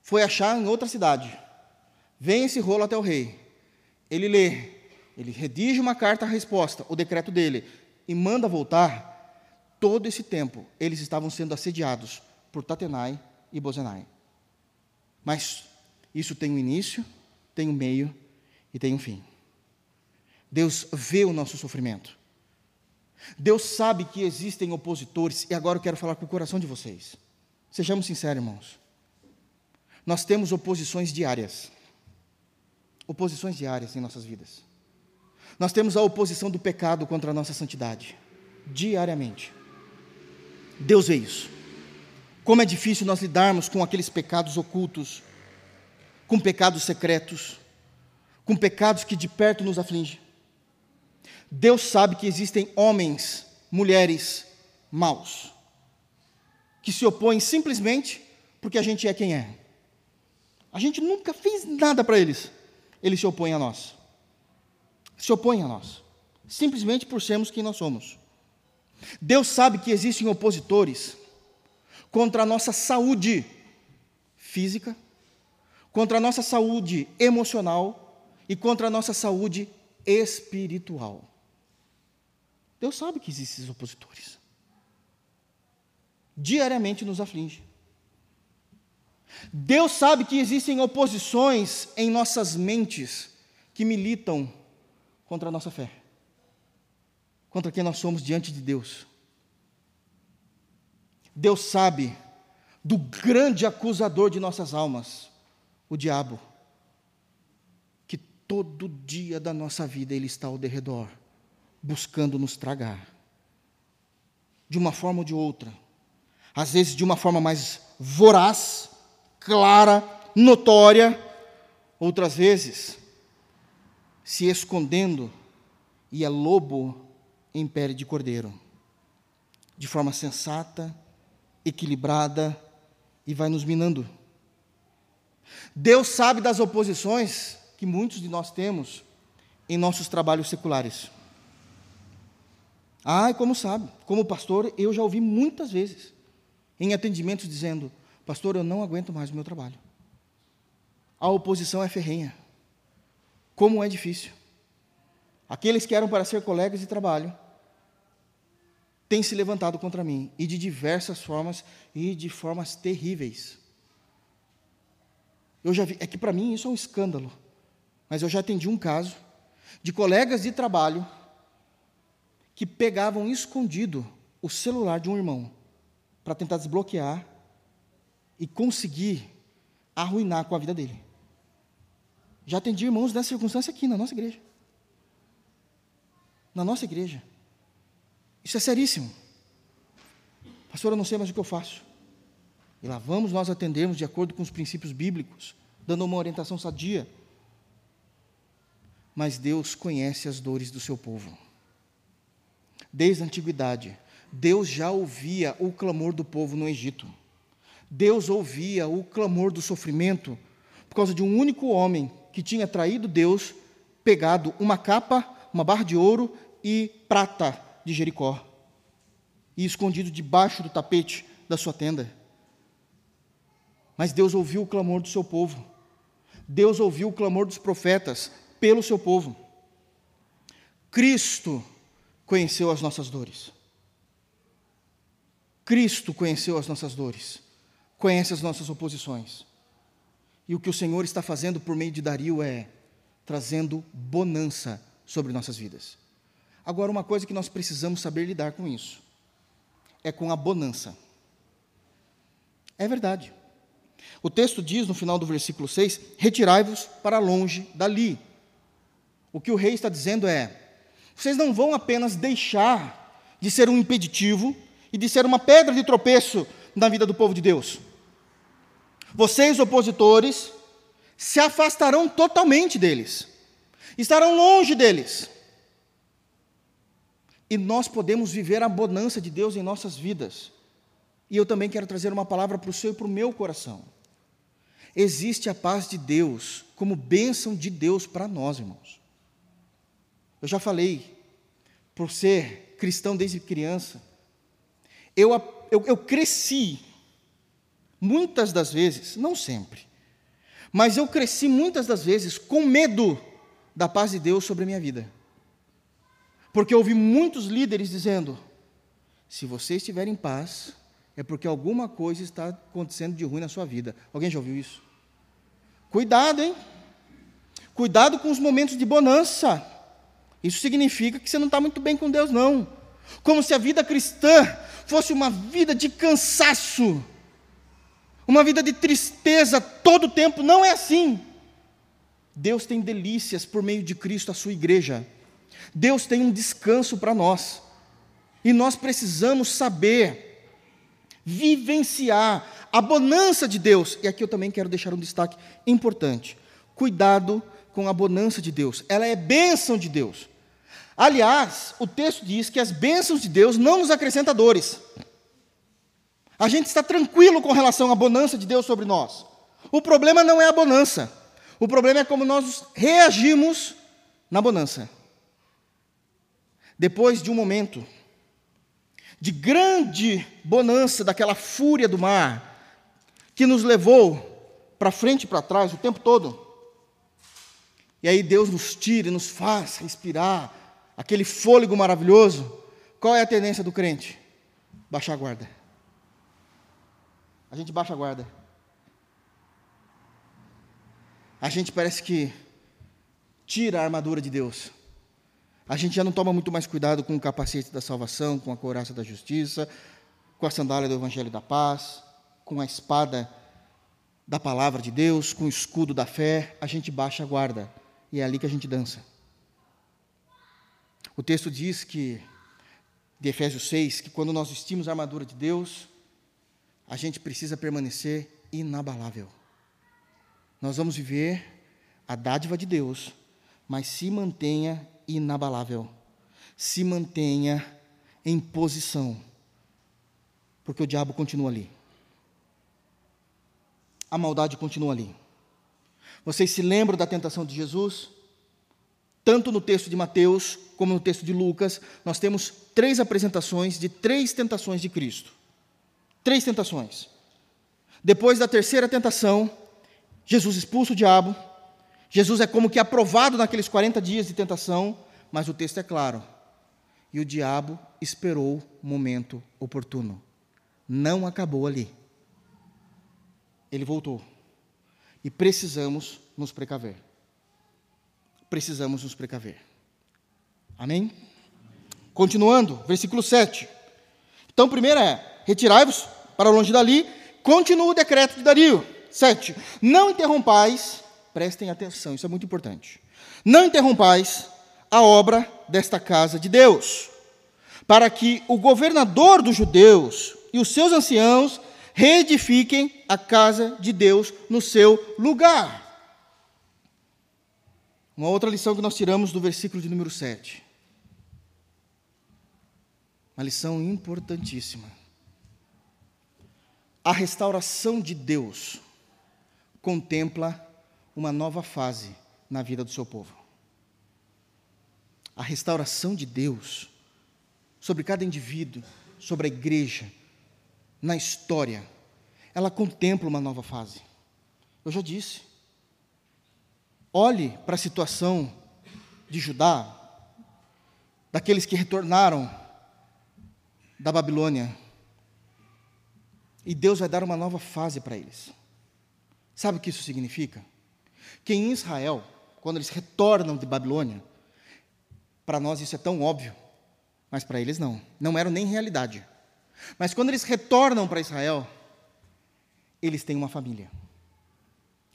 Foi achar em outra cidade. Vem esse rolo até o rei. Ele lê, ele redige uma carta à resposta, o decreto dele, e manda voltar. Todo esse tempo, eles estavam sendo assediados por Tatenai e Bozenai. Mas isso tem um início, tem um meio e tem um fim. Deus vê o nosso sofrimento. Deus sabe que existem opositores, e agora eu quero falar com o coração de vocês. Sejamos sinceros, irmãos. Nós temos oposições diárias. Oposições diárias em nossas vidas. Nós temos a oposição do pecado contra a nossa santidade, diariamente. Deus vê isso. Como é difícil nós lidarmos com aqueles pecados ocultos, com pecados secretos, com pecados que de perto nos afligem. Deus sabe que existem homens, mulheres maus, que se opõem simplesmente porque a gente é quem é. A gente nunca fez nada para eles. Eles se opõem a nós. Se opõem a nós. Simplesmente por sermos quem nós somos. Deus sabe que existem opositores contra a nossa saúde física, contra a nossa saúde emocional e contra a nossa saúde espiritual. Deus sabe que existem esses opositores. Diariamente nos aflige. Deus sabe que existem oposições em nossas mentes que militam contra a nossa fé, contra quem nós somos diante de Deus. Deus sabe do grande acusador de nossas almas, o diabo, que todo dia da nossa vida ele está ao derredor buscando nos tragar. De uma forma ou de outra. Às vezes de uma forma mais voraz, clara, notória, outras vezes se escondendo e é lobo em pele de cordeiro. De forma sensata, equilibrada e vai nos minando. Deus sabe das oposições que muitos de nós temos em nossos trabalhos seculares. Ah, como sabe, como pastor, eu já ouvi muitas vezes em atendimentos dizendo: Pastor, eu não aguento mais o meu trabalho. A oposição é ferrenha. Como é difícil. Aqueles que eram para ser colegas de trabalho têm se levantado contra mim, e de diversas formas, e de formas terríveis. Eu já vi, é que para mim isso é um escândalo, mas eu já atendi um caso de colegas de trabalho que pegavam escondido o celular de um irmão para tentar desbloquear e conseguir arruinar com a vida dele. Já atendi irmãos nessa circunstância aqui na nossa igreja. Na nossa igreja. Isso é seríssimo. Pastor, eu não sei mais o que eu faço. E lá vamos nós atendermos de acordo com os princípios bíblicos, dando uma orientação sadia. Mas Deus conhece as dores do seu povo. Desde a antiguidade, Deus já ouvia o clamor do povo no Egito. Deus ouvia o clamor do sofrimento por causa de um único homem que tinha traído Deus, pegado uma capa, uma barra de ouro e prata de Jericó e escondido debaixo do tapete da sua tenda. Mas Deus ouviu o clamor do seu povo. Deus ouviu o clamor dos profetas pelo seu povo. Cristo conheceu as nossas dores. Cristo conheceu as nossas dores, conhece as nossas oposições. E o que o Senhor está fazendo por meio de Dario é trazendo bonança sobre nossas vidas. Agora, uma coisa que nós precisamos saber lidar com isso é com a bonança. É verdade. O texto diz no final do versículo 6: Retirai-vos para longe dali. O que o rei está dizendo é: vocês não vão apenas deixar de ser um impeditivo e de ser uma pedra de tropeço na vida do povo de Deus. Vocês, opositores, se afastarão totalmente deles, estarão longe deles. E nós podemos viver a bonança de Deus em nossas vidas. E eu também quero trazer uma palavra para o seu e para o meu coração. Existe a paz de Deus como bênção de Deus para nós, irmãos. Eu já falei, por ser cristão desde criança, eu, eu, eu cresci, muitas das vezes, não sempre, mas eu cresci muitas das vezes com medo da paz de Deus sobre a minha vida. Porque eu ouvi muitos líderes dizendo: se você estiver em paz, é porque alguma coisa está acontecendo de ruim na sua vida. Alguém já ouviu isso? Cuidado, hein? Cuidado com os momentos de bonança. Isso significa que você não está muito bem com Deus, não. Como se a vida cristã fosse uma vida de cansaço, uma vida de tristeza todo o tempo. Não é assim. Deus tem delícias por meio de Cristo, a sua igreja. Deus tem um descanso para nós. E nós precisamos saber vivenciar a bonança de Deus. E aqui eu também quero deixar um destaque importante. Cuidado com a bonança de Deus. Ela é bênção de Deus. Aliás, o texto diz que as bênçãos de Deus não nos acrescentam dores. A gente está tranquilo com relação à bonança de Deus sobre nós. O problema não é a bonança. O problema é como nós reagimos na bonança. Depois de um momento de grande bonança, daquela fúria do mar, que nos levou para frente e para trás o tempo todo, e aí Deus nos tira e nos faz respirar aquele fôlego maravilhoso, qual é a tendência do crente? Baixar a guarda. A gente baixa a guarda. A gente parece que tira a armadura de Deus. A gente já não toma muito mais cuidado com o capacete da salvação, com a couraça da justiça, com a sandália do evangelho da paz, com a espada da palavra de Deus, com o escudo da fé. A gente baixa a guarda. E é ali que a gente dança. O texto diz que, de Efésios 6, que quando nós vestimos a armadura de Deus, a gente precisa permanecer inabalável. Nós vamos viver a dádiva de Deus, mas se mantenha inabalável. Se mantenha em posição, porque o diabo continua ali. A maldade continua ali. Vocês se lembram da tentação de Jesus? Tanto no texto de Mateus como no texto de Lucas, nós temos três apresentações de três tentações de Cristo. Três tentações. Depois da terceira tentação, Jesus expulsa o diabo. Jesus é como que aprovado naqueles 40 dias de tentação, mas o texto é claro. E o diabo esperou o momento oportuno. Não acabou ali. Ele voltou. E precisamos nos precaver. Precisamos nos precaver. Amém? Continuando, versículo 7. Então, primeiro é: retirai-vos para longe dali. Continua o decreto de Dario. 7. Não interrompais, prestem atenção, isso é muito importante. Não interrompais a obra desta casa de Deus, para que o governador dos judeus e os seus anciãos reedifiquem a casa de Deus no seu lugar. Uma outra lição que nós tiramos do versículo de número 7. Uma lição importantíssima. A restauração de Deus contempla uma nova fase na vida do seu povo. A restauração de Deus sobre cada indivíduo, sobre a igreja, na história, ela contempla uma nova fase. Eu já disse. Olhe para a situação de Judá, daqueles que retornaram da Babilônia, e Deus vai dar uma nova fase para eles. Sabe o que isso significa? Que em Israel, quando eles retornam de Babilônia, para nós isso é tão óbvio, mas para eles não, não era nem realidade. Mas quando eles retornam para Israel, eles têm uma família.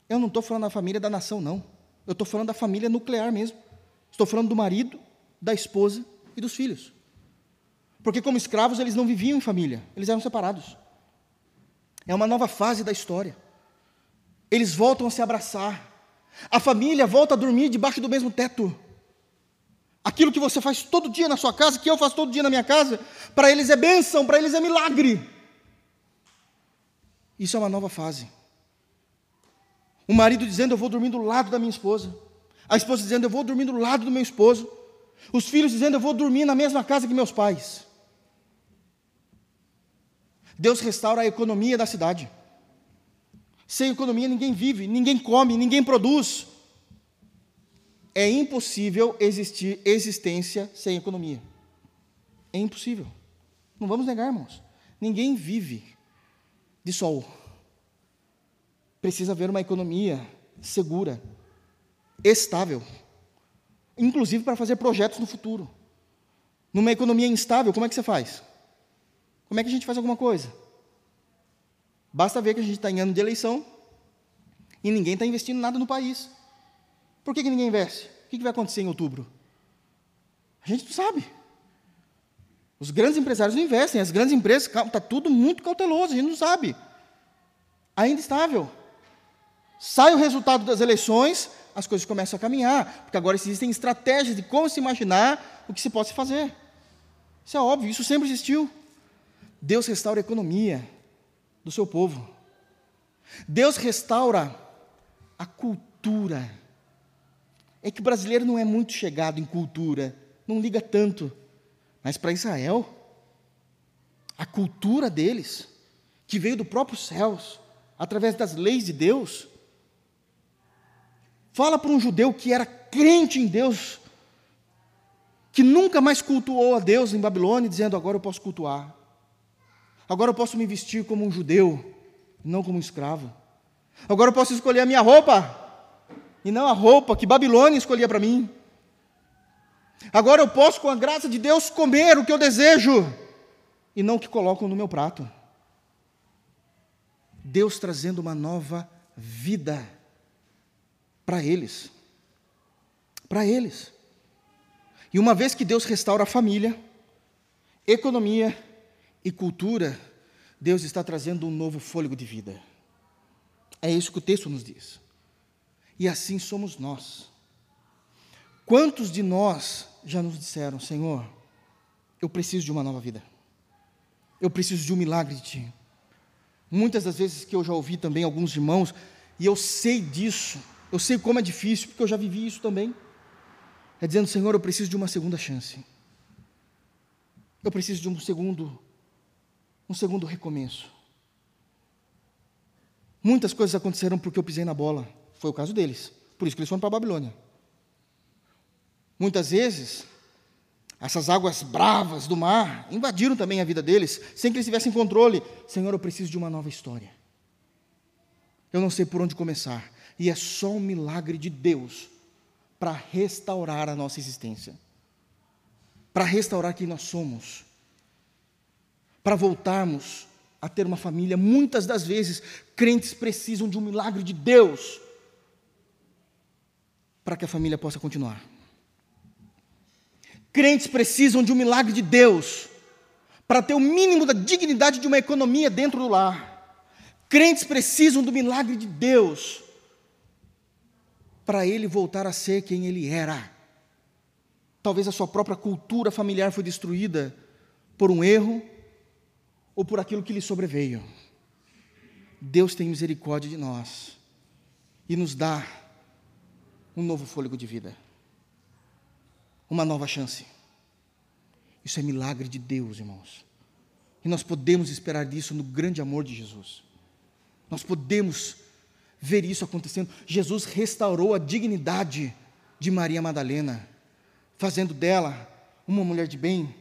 Eu não estou falando da família da nação, não. Eu estou falando da família nuclear mesmo. Estou falando do marido, da esposa e dos filhos. Porque, como escravos, eles não viviam em família, eles eram separados. É uma nova fase da história. Eles voltam a se abraçar. A família volta a dormir debaixo do mesmo teto. Aquilo que você faz todo dia na sua casa, que eu faço todo dia na minha casa, para eles é bênção, para eles é milagre. Isso é uma nova fase. O marido dizendo: Eu vou dormir do lado da minha esposa. A esposa dizendo: Eu vou dormir do lado do meu esposo. Os filhos dizendo: Eu vou dormir na mesma casa que meus pais. Deus restaura a economia da cidade. Sem economia ninguém vive, ninguém come, ninguém produz. É impossível existir existência sem economia. É impossível. Não vamos negar, irmãos. Ninguém vive de sol. Precisa haver uma economia segura, estável, inclusive para fazer projetos no futuro. Numa economia instável, como é que você faz? Como é que a gente faz alguma coisa? Basta ver que a gente está em ano de eleição e ninguém está investindo nada no país. Por que, que ninguém investe? O que, que vai acontecer em outubro? A gente não sabe. Os grandes empresários não investem, as grandes empresas, está tudo muito cauteloso, a gente não sabe. Ainda estável. Sai o resultado das eleições, as coisas começam a caminhar, porque agora existem estratégias de como se imaginar o que se pode fazer. Isso é óbvio, isso sempre existiu. Deus restaura a economia do seu povo. Deus restaura a cultura é que o brasileiro não é muito chegado em cultura, não liga tanto. Mas para Israel, a cultura deles, que veio do próprio céus, através das leis de Deus, fala para um judeu que era crente em Deus, que nunca mais cultuou a Deus em Babilônia, dizendo: agora eu posso cultuar, agora eu posso me vestir como um judeu, não como um escravo, agora eu posso escolher a minha roupa, e não a roupa que Babilônia escolhia para mim. Agora eu posso, com a graça de Deus, comer o que eu desejo e não o que colocam no meu prato. Deus trazendo uma nova vida para eles. Para eles. E uma vez que Deus restaura a família, economia e cultura, Deus está trazendo um novo fôlego de vida. É isso que o texto nos diz. E assim somos nós. Quantos de nós já nos disseram, Senhor, eu preciso de uma nova vida. Eu preciso de um milagre de Ti. Muitas das vezes que eu já ouvi também alguns irmãos, e eu sei disso, eu sei como é difícil, porque eu já vivi isso também. É dizendo, Senhor, eu preciso de uma segunda chance. Eu preciso de um segundo, um segundo recomeço. Muitas coisas aconteceram porque eu pisei na bola. Foi o caso deles. Por isso que eles foram para a Babilônia. Muitas vezes, essas águas bravas do mar invadiram também a vida deles, sem que eles tivessem controle. Senhor, eu preciso de uma nova história. Eu não sei por onde começar. E é só um milagre de Deus para restaurar a nossa existência, para restaurar quem nós somos, para voltarmos a ter uma família. Muitas das vezes, crentes precisam de um milagre de Deus para que a família possa continuar. Crentes precisam de um milagre de Deus para ter o mínimo da dignidade de uma economia dentro do lar. Crentes precisam do milagre de Deus para ele voltar a ser quem ele era. Talvez a sua própria cultura familiar foi destruída por um erro ou por aquilo que lhe sobreveio. Deus tem misericórdia de nós e nos dá um novo fôlego de vida, uma nova chance. Isso é milagre de Deus, irmãos. E nós podemos esperar disso no grande amor de Jesus. Nós podemos ver isso acontecendo. Jesus restaurou a dignidade de Maria Madalena, fazendo dela uma mulher de bem.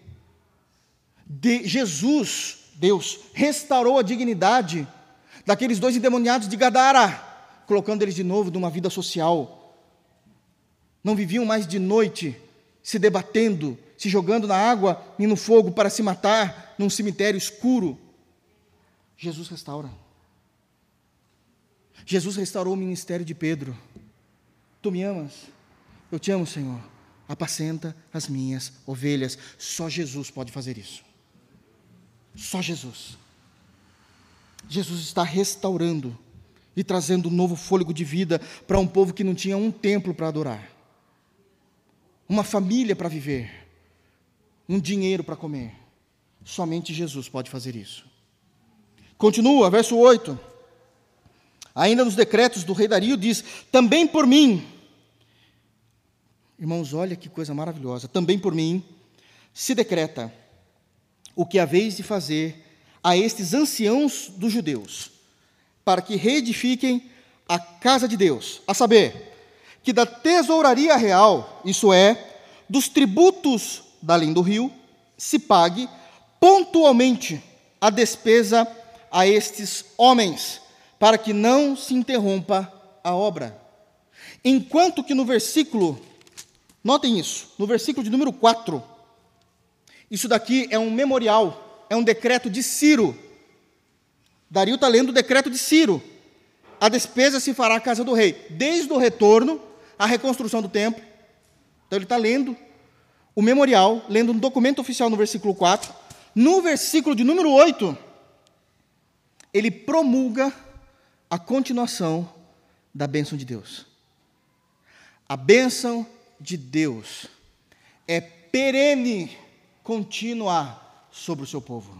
De Jesus Deus restaurou a dignidade daqueles dois endemoniados de Gadara, colocando eles de novo numa vida social. Não viviam mais de noite se debatendo, se jogando na água e no fogo para se matar num cemitério escuro. Jesus restaura. Jesus restaurou o ministério de Pedro. Tu me amas? Eu te amo, Senhor. Apacenta as minhas ovelhas. Só Jesus pode fazer isso. Só Jesus. Jesus está restaurando e trazendo um novo fôlego de vida para um povo que não tinha um templo para adorar, uma família para viver, um dinheiro para comer. Somente Jesus pode fazer isso. Continua, verso 8. Ainda nos decretos do rei Dario diz: também por mim. Irmãos, olha que coisa maravilhosa. Também por mim se decreta o que haveis de fazer a estes anciãos dos judeus, para que reedifiquem a casa de Deus, a saber, que da tesouraria real, isso é, dos tributos da linha do rio, se pague pontualmente a despesa a estes homens, para que não se interrompa a obra. Enquanto que no versículo, notem isso, no versículo de número 4, isso daqui é um memorial, é um decreto de Ciro. Dario está lendo o decreto de Ciro. A despesa se fará à casa do rei, desde o retorno à reconstrução do templo. Então ele está lendo o memorial, lendo um documento oficial no versículo 4. No versículo de número 8, ele promulga a continuação da bênção de Deus. A bênção de Deus é perene contínua sobre o seu povo.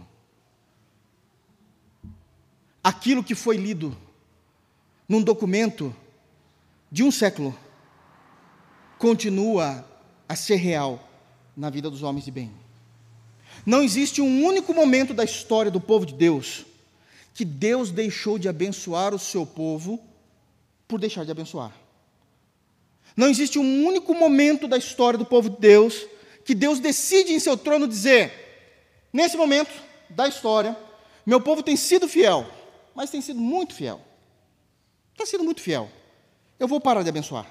Aquilo que foi lido num documento de um século continua a ser real na vida dos homens de bem. Não existe um único momento da história do povo de Deus que Deus deixou de abençoar o seu povo por deixar de abençoar. Não existe um único momento da história do povo de Deus que Deus decide em seu trono dizer: nesse momento da história, meu povo tem sido fiel, mas tem sido muito fiel. Tem sido muito fiel. Eu vou parar de abençoar.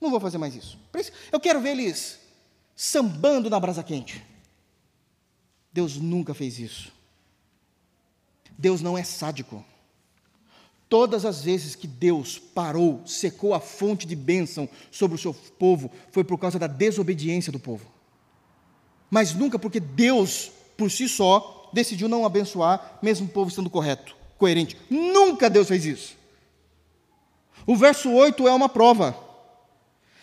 Não vou fazer mais isso. Eu quero ver eles sambando na brasa quente. Deus nunca fez isso. Deus não é sádico. Todas as vezes que Deus parou, secou a fonte de bênção sobre o seu povo, foi por causa da desobediência do povo. Mas nunca porque Deus, por si só, decidiu não abençoar, mesmo o povo estando correto, coerente. Nunca Deus fez isso. O verso 8 é uma prova.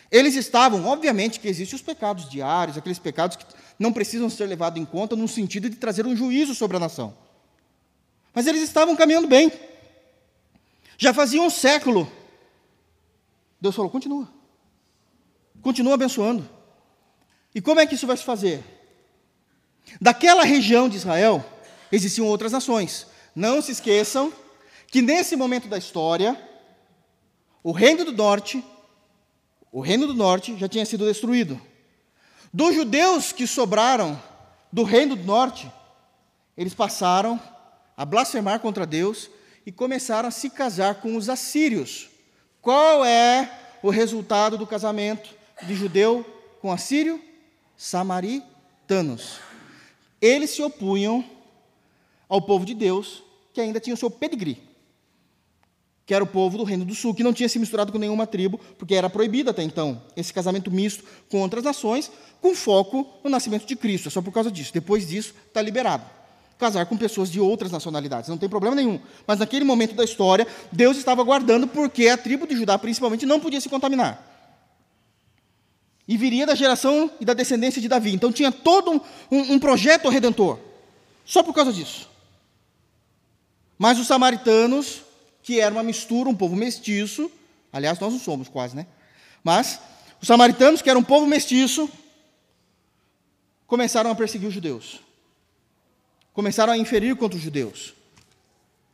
Eles estavam, obviamente que existem os pecados diários, aqueles pecados que não precisam ser levados em conta no sentido de trazer um juízo sobre a nação. Mas eles estavam caminhando bem. Já fazia um século. Deus falou: continua. Continua abençoando. E como é que isso vai se fazer? Daquela região de Israel existiam outras nações. Não se esqueçam que nesse momento da história, o reino do norte, o reino do norte já tinha sido destruído. Dos judeus que sobraram do reino do norte, eles passaram a blasfemar contra Deus e começaram a se casar com os assírios. Qual é o resultado do casamento de judeu com assírio? Samaritanos. Eles se opunham ao povo de Deus, que ainda tinha o seu pedigree, que era o povo do Reino do Sul, que não tinha se misturado com nenhuma tribo, porque era proibido até então esse casamento misto com outras nações, com foco no nascimento de Cristo. É só por causa disso. Depois disso, está liberado casar com pessoas de outras nacionalidades, não tem problema nenhum. Mas naquele momento da história, Deus estava guardando porque a tribo de Judá, principalmente, não podia se contaminar. E viria da geração e da descendência de Davi. Então tinha todo um, um, um projeto redentor, só por causa disso. Mas os samaritanos, que era uma mistura, um povo mestiço, aliás, nós não somos quase, né? Mas os samaritanos, que eram um povo mestiço, começaram a perseguir os judeus começaram a inferir contra os judeus.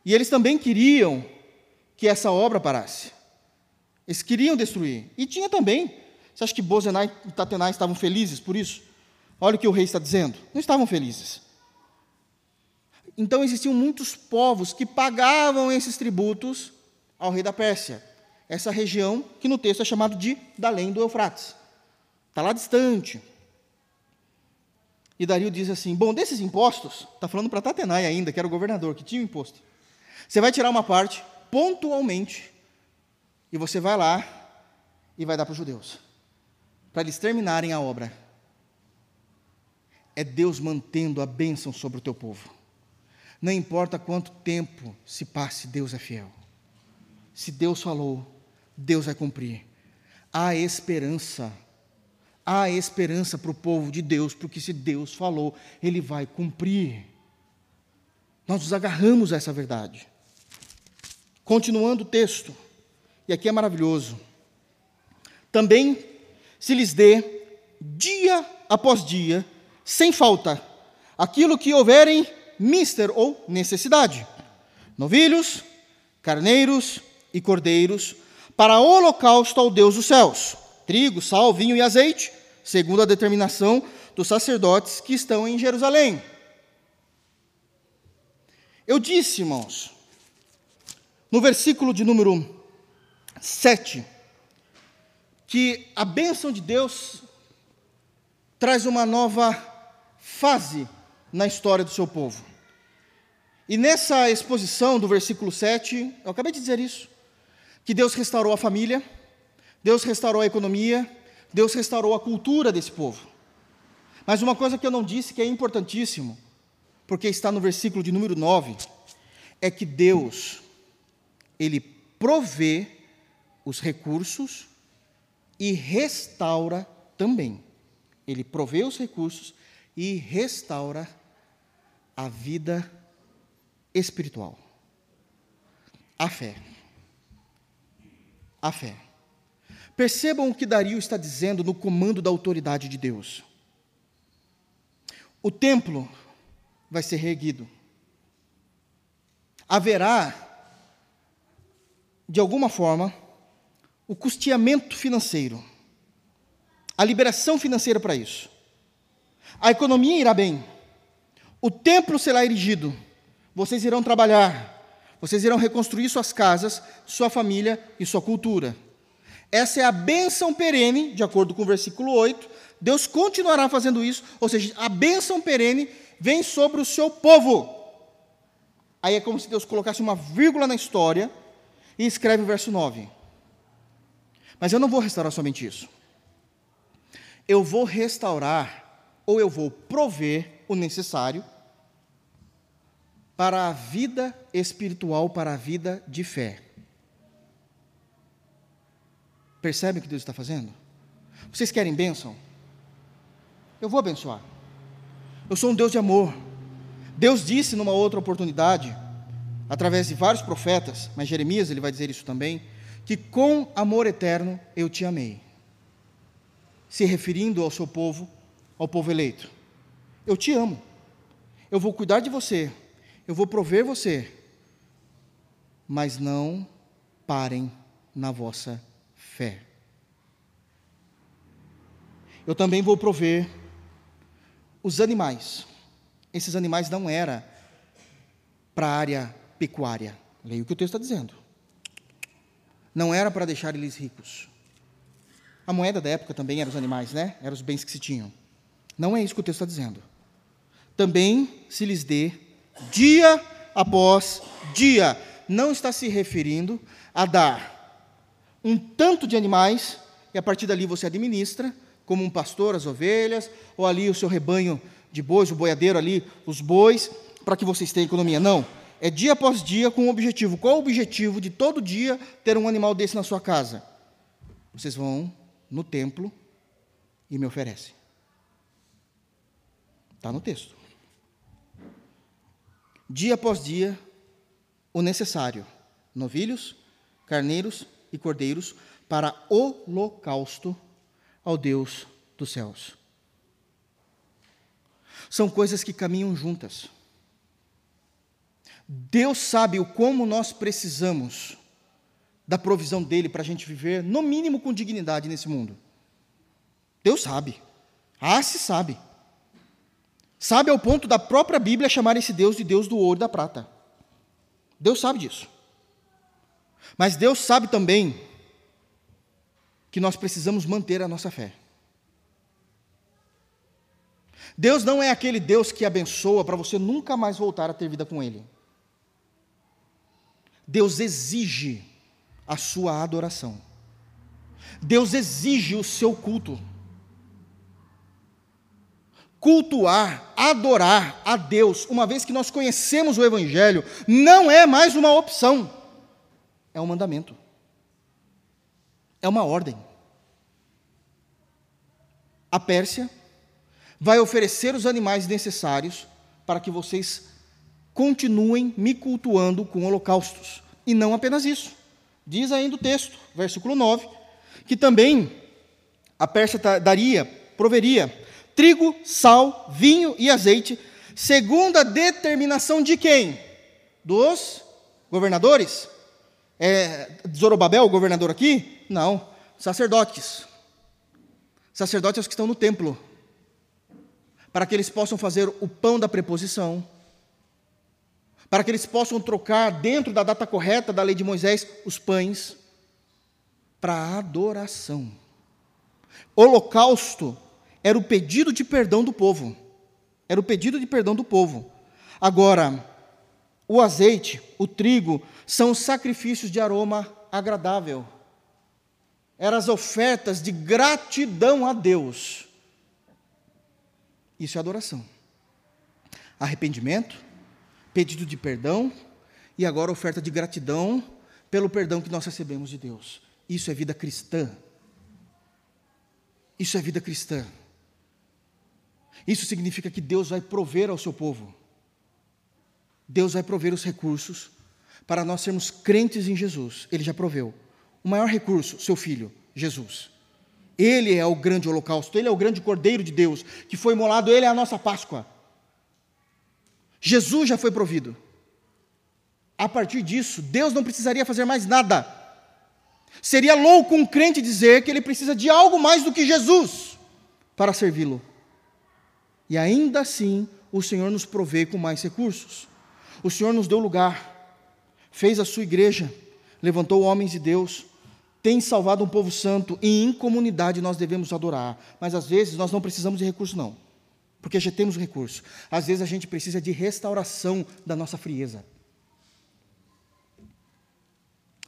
E eles também queriam que essa obra parasse. Eles queriam destruir. E tinha também. Você acha que Bozenai e Tatenai estavam felizes por isso? Olha o que o rei está dizendo. Não estavam felizes. Então existiam muitos povos que pagavam esses tributos ao rei da Pérsia. Essa região que no texto é chamado de da além do Eufrates. Está lá distante. E Dario diz assim: Bom, desses impostos, está falando para Tatenai ainda, que era o governador, que tinha o imposto. Você vai tirar uma parte pontualmente, e você vai lá e vai dar para os judeus, para eles terminarem a obra. É Deus mantendo a bênção sobre o teu povo. Não importa quanto tempo se passe, Deus é fiel. Se Deus falou, Deus vai cumprir. Há esperança há esperança para o povo de Deus, porque se Deus falou, Ele vai cumprir. Nós nos agarramos a essa verdade. Continuando o texto, e aqui é maravilhoso. Também se lhes dê, dia após dia, sem falta, aquilo que houverem mister ou necessidade: novilhos, carneiros e cordeiros, para holocausto ao Deus dos céus, trigo, sal, vinho e azeite, segundo a determinação dos sacerdotes que estão em Jerusalém. Eu disse, irmãos, no versículo de número 7, que a bênção de Deus traz uma nova fase na história do seu povo. E nessa exposição do versículo 7, eu acabei de dizer isso, que Deus restaurou a família, Deus restaurou a economia, Deus restaurou a cultura desse povo. Mas uma coisa que eu não disse que é importantíssimo, porque está no versículo de número 9, é que Deus, Ele provê os recursos e restaura também. Ele provê os recursos e restaura a vida espiritual. A fé. A fé. Percebam o que Dario está dizendo no comando da autoridade de Deus. O templo vai ser reerguido. Haverá, de alguma forma, o custeamento financeiro, a liberação financeira para isso. A economia irá bem. O templo será erigido. Vocês irão trabalhar. Vocês irão reconstruir suas casas, sua família e sua cultura. Essa é a bênção perene, de acordo com o versículo 8. Deus continuará fazendo isso, ou seja, a bênção perene vem sobre o seu povo. Aí é como se Deus colocasse uma vírgula na história e escreve o verso 9. Mas eu não vou restaurar somente isso. Eu vou restaurar, ou eu vou prover o necessário para a vida espiritual, para a vida de fé. Percebem o que Deus está fazendo? Vocês querem bênção? Eu vou abençoar. Eu sou um Deus de amor. Deus disse numa outra oportunidade, através de vários profetas, mas Jeremias ele vai dizer isso também, que com amor eterno eu te amei. Se referindo ao seu povo, ao povo eleito. Eu te amo. Eu vou cuidar de você. Eu vou prover você. mas não parem na vossa fé. Eu também vou prover os animais. Esses animais não eram para a área pecuária. Leia o que o texto está dizendo. Não era para deixar eles ricos. A moeda da época também era os animais, né? Eram os bens que se tinham. Não é isso que o texto está dizendo. Também se lhes dê dia após dia. Não está se referindo a dar um tanto de animais e a partir dali você administra, como um pastor as ovelhas, ou ali o seu rebanho de bois, o boiadeiro ali, os bois, para que vocês tenham economia. Não. É dia após dia com um objetivo. Qual o objetivo de todo dia ter um animal desse na sua casa? Vocês vão no templo e me oferecem. Está no texto. Dia após dia, o necessário: novilhos, carneiros e cordeiros para holocausto ao Deus dos céus. São coisas que caminham juntas. Deus sabe o como nós precisamos da provisão dele para a gente viver, no mínimo com dignidade nesse mundo. Deus sabe. Ah, se sabe. Sabe ao ponto da própria Bíblia chamar esse Deus de Deus do ouro e da prata. Deus sabe disso. Mas Deus sabe também que nós precisamos manter a nossa fé. Deus não é aquele Deus que abençoa para você nunca mais voltar a ter vida com Ele. Deus exige a sua adoração. Deus exige o seu culto. Cultuar, adorar a Deus, uma vez que nós conhecemos o Evangelho, não é mais uma opção, é um mandamento, é uma ordem. A Pérsia vai oferecer os animais necessários para que vocês continuem me cultuando com holocaustos. E não apenas isso. Diz ainda o texto, versículo 9, que também a Pérsia daria, proveria trigo, sal, vinho e azeite, segundo a determinação de quem? Dos governadores? É, Zorobabel, o governador aqui? Não, sacerdotes. Sacerdotes que estão no templo, para que eles possam fazer o pão da preposição, para que eles possam trocar dentro da data correta da lei de Moisés os pães para adoração. Holocausto era o pedido de perdão do povo. Era o pedido de perdão do povo. Agora, o azeite, o trigo, são sacrifícios de aroma agradável. Eram as ofertas de gratidão a Deus. Isso é adoração. Arrependimento, pedido de perdão e agora oferta de gratidão pelo perdão que nós recebemos de Deus. Isso é vida cristã. Isso é vida cristã. Isso significa que Deus vai prover ao seu povo. Deus vai prover os recursos para nós sermos crentes em Jesus. Ele já proveu. O maior recurso, seu filho, Jesus. Ele é o grande holocausto, ele é o grande cordeiro de Deus que foi imolado, ele é a nossa Páscoa. Jesus já foi provido. A partir disso, Deus não precisaria fazer mais nada. Seria louco um crente dizer que ele precisa de algo mais do que Jesus para servi-lo. E ainda assim, o Senhor nos provê com mais recursos. O Senhor nos deu lugar, fez a sua igreja, levantou homens de Deus, tem salvado um povo santo e em comunidade nós devemos adorar. Mas às vezes nós não precisamos de recurso, não porque já temos recurso. Às vezes a gente precisa de restauração da nossa frieza.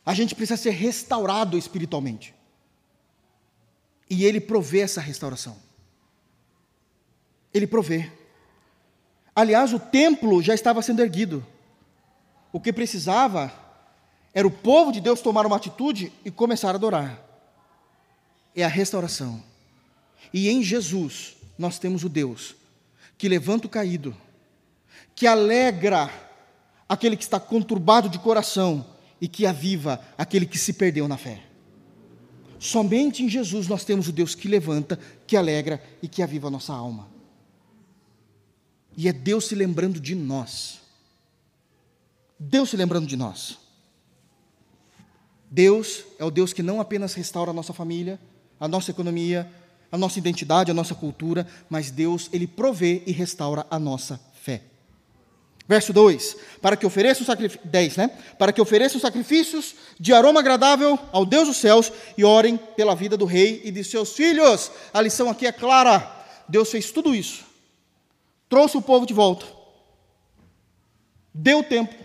A gente precisa ser restaurado espiritualmente. E Ele provê essa restauração. Ele provê. Aliás, o templo já estava sendo erguido. O que precisava era o povo de Deus tomar uma atitude e começar a adorar. É a restauração. E em Jesus nós temos o Deus que levanta o caído, que alegra aquele que está conturbado de coração e que aviva aquele que se perdeu na fé. Somente em Jesus nós temos o Deus que levanta, que alegra e que aviva a nossa alma. E é Deus se lembrando de nós. Deus se lembrando de nós. Deus é o Deus que não apenas restaura a nossa família, a nossa economia, a nossa identidade, a nossa cultura, mas Deus, ele provê e restaura a nossa fé. Verso 2: Para que ofereçam sacrifícios, 10, né? Para que ofereçam sacrifícios de aroma agradável ao Deus dos céus e orem pela vida do rei e de seus filhos. A lição aqui é clara. Deus fez tudo isso. Trouxe o povo de volta. Deu tempo.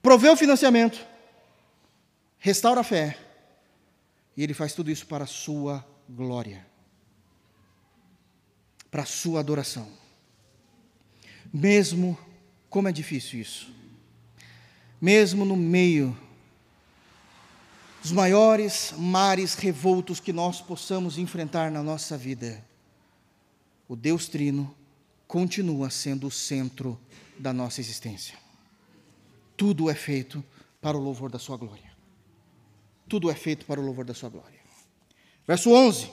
Proveu o financiamento. Restaura a fé. E ele faz tudo isso para a sua glória. Para a sua adoração. Mesmo, como é difícil isso, mesmo no meio dos maiores mares revoltos que nós possamos enfrentar na nossa vida, o Deus Trino continua sendo o centro da nossa existência. Tudo é feito para o louvor da Sua glória. Tudo é feito para o louvor da Sua glória. Verso 11: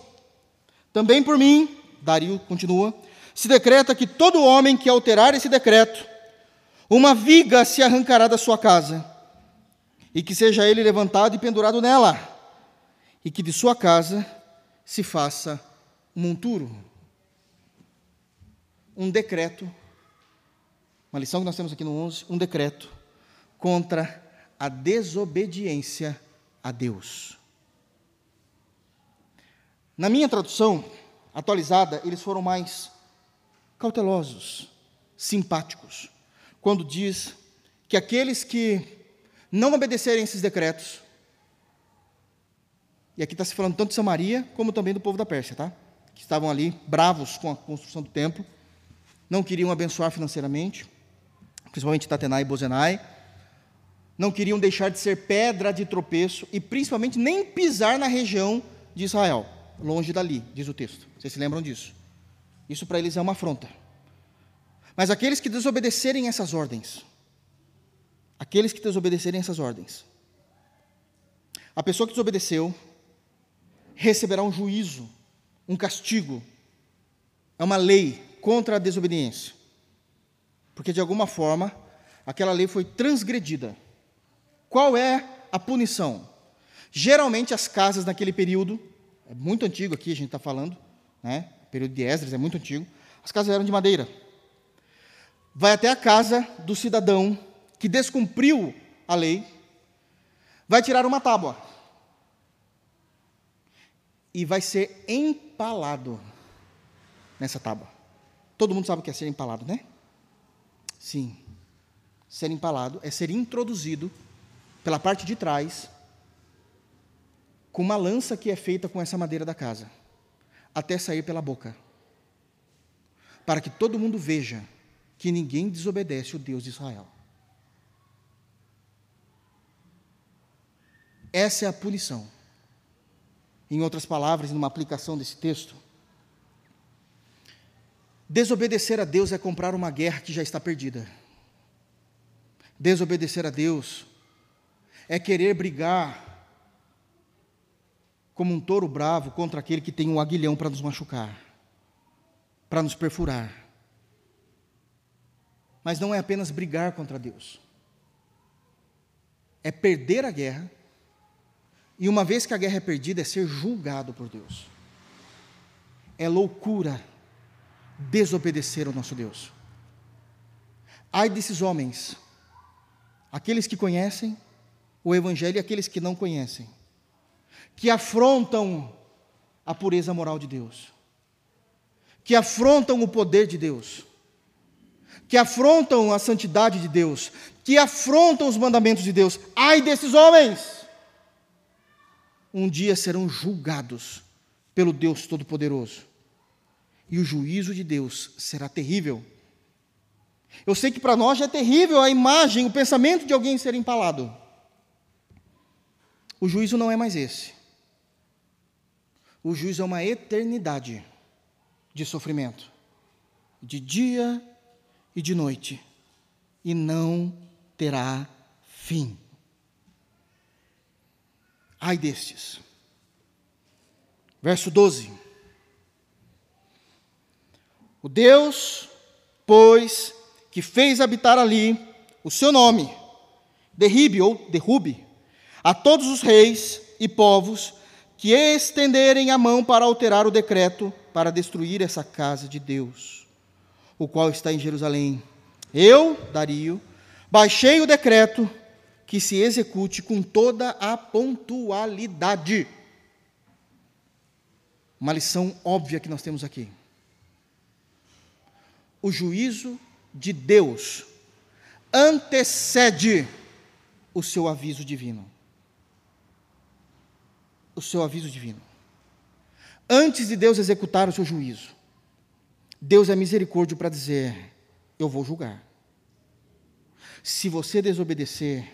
Também por mim, Dario continua, se decreta que todo homem que alterar esse decreto, uma viga se arrancará da sua casa, e que seja ele levantado e pendurado nela, e que de sua casa se faça um monturo. Um decreto, uma lição que nós temos aqui no 11, um decreto contra a desobediência a Deus. Na minha tradução atualizada, eles foram mais cautelosos, simpáticos, quando diz que aqueles que não obedecerem esses decretos, e aqui está se falando tanto de Samaria, como também do povo da Pérsia, tá? Que estavam ali bravos com a construção do templo, não queriam abençoar financeiramente, principalmente Tatenai e Bozenai, não queriam deixar de ser pedra de tropeço e principalmente nem pisar na região de Israel, longe dali, diz o texto. Vocês se lembram disso? Isso para eles é uma afronta. Mas aqueles que desobedecerem essas ordens, aqueles que desobedecerem essas ordens, a pessoa que desobedeceu receberá um juízo, um castigo, é uma lei contra a desobediência. Porque de alguma forma aquela lei foi transgredida. Qual é a punição? Geralmente as casas naquele período, é muito antigo aqui a gente está falando, né? período de Esdras, é muito antigo, as casas eram de madeira. Vai até a casa do cidadão que descumpriu a lei, vai tirar uma tábua e vai ser empalado nessa tábua. Todo mundo sabe o que é ser empalado, né? Sim. Ser empalado é ser introduzido pela parte de trás com uma lança que é feita com essa madeira da casa até sair pela boca, para que todo mundo veja que ninguém desobedece o Deus de Israel. Essa é a punição. Em outras palavras, numa aplicação desse texto, desobedecer a Deus é comprar uma guerra que já está perdida. Desobedecer a Deus é querer brigar como um touro bravo contra aquele que tem um aguilhão para nos machucar, para nos perfurar. Mas não é apenas brigar contra Deus, é perder a guerra, e uma vez que a guerra é perdida, é ser julgado por Deus. É loucura desobedecer ao nosso Deus. Ai desses homens, aqueles que conhecem o Evangelho e aqueles que não conhecem que afrontam a pureza moral de Deus, que afrontam o poder de Deus, que afrontam a santidade de Deus, que afrontam os mandamentos de Deus. Ai desses homens! Um dia serão julgados pelo Deus Todo-Poderoso. E o juízo de Deus será terrível. Eu sei que para nós já é terrível a imagem, o pensamento de alguém ser empalado. O juízo não é mais esse. O juízo é uma eternidade de sofrimento, de dia e de noite, e não terá fim. Ai destes. Verso 12. O Deus, pois, que fez habitar ali o seu nome, derribe ou derrube a todos os reis e povos que estenderem a mão para alterar o decreto para destruir essa casa de Deus, o qual está em Jerusalém. Eu, Dario, baixei o decreto que se execute com toda a pontualidade. Uma lição óbvia que nós temos aqui. O juízo de Deus antecede o seu aviso divino. O seu aviso divino. Antes de Deus executar o seu juízo, Deus é misericórdio para dizer: Eu vou julgar. Se você desobedecer,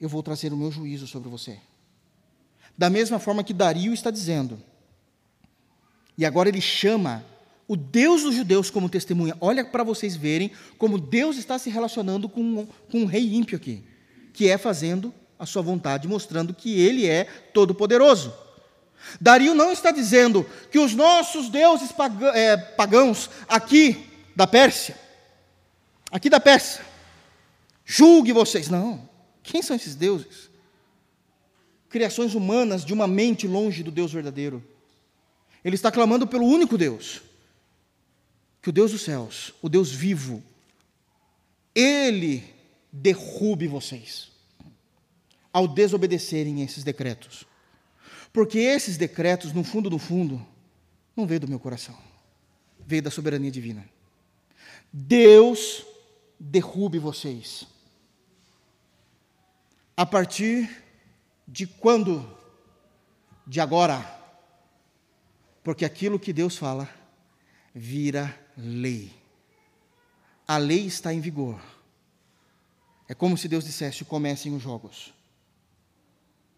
eu vou trazer o meu juízo sobre você. Da mesma forma que Dario está dizendo, e agora ele chama o Deus dos judeus como testemunha. Olha para vocês verem como Deus está se relacionando com, com um rei ímpio aqui, que é fazendo a sua vontade, mostrando que ele é todo-poderoso. Dario não está dizendo que os nossos deuses é, pagãos aqui da Pérsia, aqui da Pérsia, julgue vocês. Não. Quem são esses deuses? Criações humanas de uma mente longe do Deus verdadeiro. Ele está clamando pelo único Deus. Que o Deus dos céus, o Deus vivo, ele derrube vocês ao desobedecerem esses decretos. Porque esses decretos, no fundo, no fundo, não veio do meu coração, veio da soberania divina. Deus derrube vocês. A partir de quando? De agora porque aquilo que Deus fala vira lei. A lei está em vigor. É como se Deus dissesse: comecem os jogos.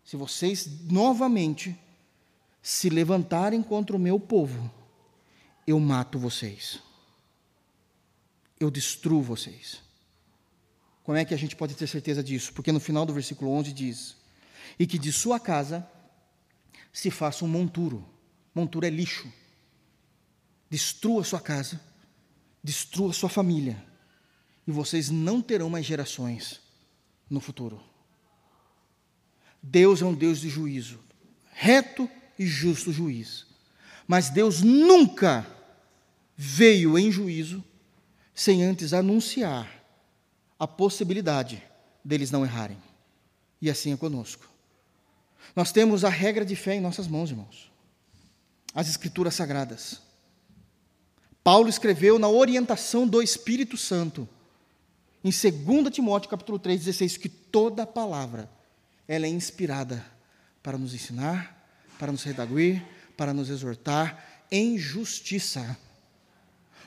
Se vocês novamente se levantarem contra o meu povo, eu mato vocês. Eu destruo vocês. Como é que a gente pode ter certeza disso? Porque no final do versículo 11 diz: E que de sua casa se faça um monturo montura é lixo. Destrua sua casa, destrua sua família, e vocês não terão mais gerações no futuro. Deus é um Deus de juízo, reto e justo juiz. Mas Deus nunca veio em juízo sem antes anunciar a possibilidade deles não errarem. E assim é conosco. Nós temos a regra de fé em nossas mãos, irmãos as Escrituras Sagradas. Paulo escreveu na orientação do Espírito Santo, em 2 Timóteo capítulo 3, 16, que toda palavra ela é inspirada para nos ensinar, para nos redaguir, para nos exortar em justiça.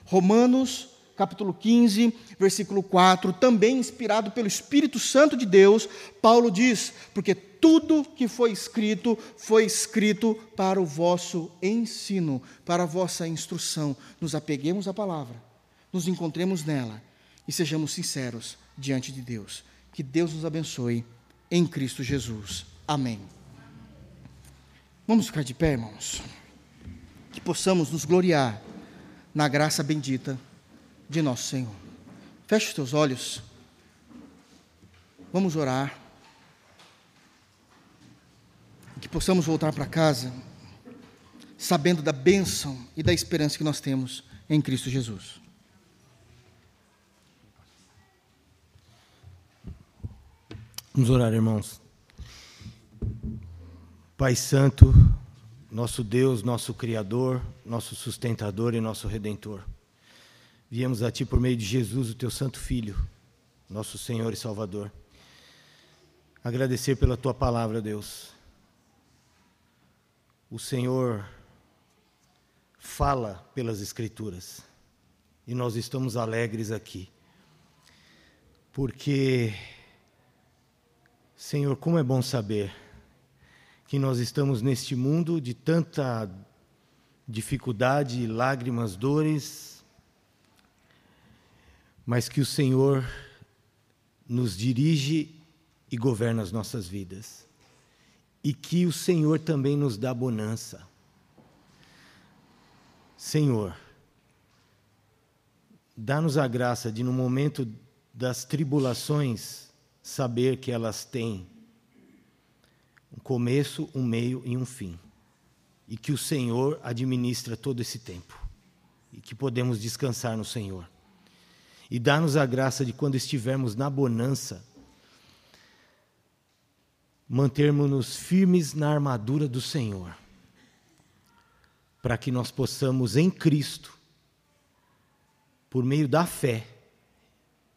Romanos capítulo 15, versículo 4, também inspirado pelo Espírito Santo de Deus, Paulo diz: Porque tudo que foi escrito foi escrito para o vosso ensino, para a vossa instrução. Nos apeguemos à palavra, nos encontremos nela e sejamos sinceros diante de Deus. Que Deus nos abençoe em Cristo Jesus. Amém. Vamos ficar de pé, irmãos. Que possamos nos gloriar na graça bendita de nosso Senhor. Feche os teus olhos. Vamos orar. Que possamos voltar para casa sabendo da bênção e da esperança que nós temos em Cristo Jesus. Vamos orar, irmãos. Pai Santo, nosso Deus, nosso Criador, nosso sustentador e nosso Redentor. Viemos a Ti por meio de Jesus, o Teu Santo Filho, nosso Senhor e Salvador. Agradecer pela Tua palavra, Deus. O Senhor fala pelas Escrituras e nós estamos alegres aqui, porque, Senhor, como é bom saber que nós estamos neste mundo de tanta dificuldade, lágrimas, dores, mas que o Senhor nos dirige e governa as nossas vidas. E que o Senhor também nos dá bonança. Senhor, dá-nos a graça de, no momento das tribulações, saber que elas têm um começo, um meio e um fim. E que o Senhor administra todo esse tempo. E que podemos descansar no Senhor. E dá-nos a graça de quando estivermos na bonança, mantermos-nos firmes na armadura do Senhor, para que nós possamos em Cristo, por meio da fé,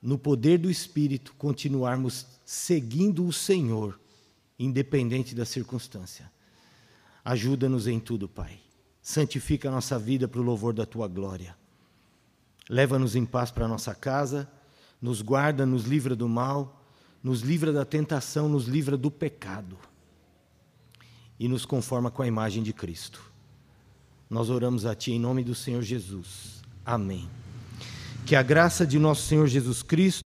no poder do Espírito, continuarmos seguindo o Senhor, independente da circunstância. Ajuda-nos em tudo, Pai. Santifica a nossa vida para o louvor da tua glória. Leva-nos em paz para a nossa casa, nos guarda, nos livra do mal, nos livra da tentação, nos livra do pecado e nos conforma com a imagem de Cristo. Nós oramos a Ti em nome do Senhor Jesus. Amém. Que a graça de nosso Senhor Jesus Cristo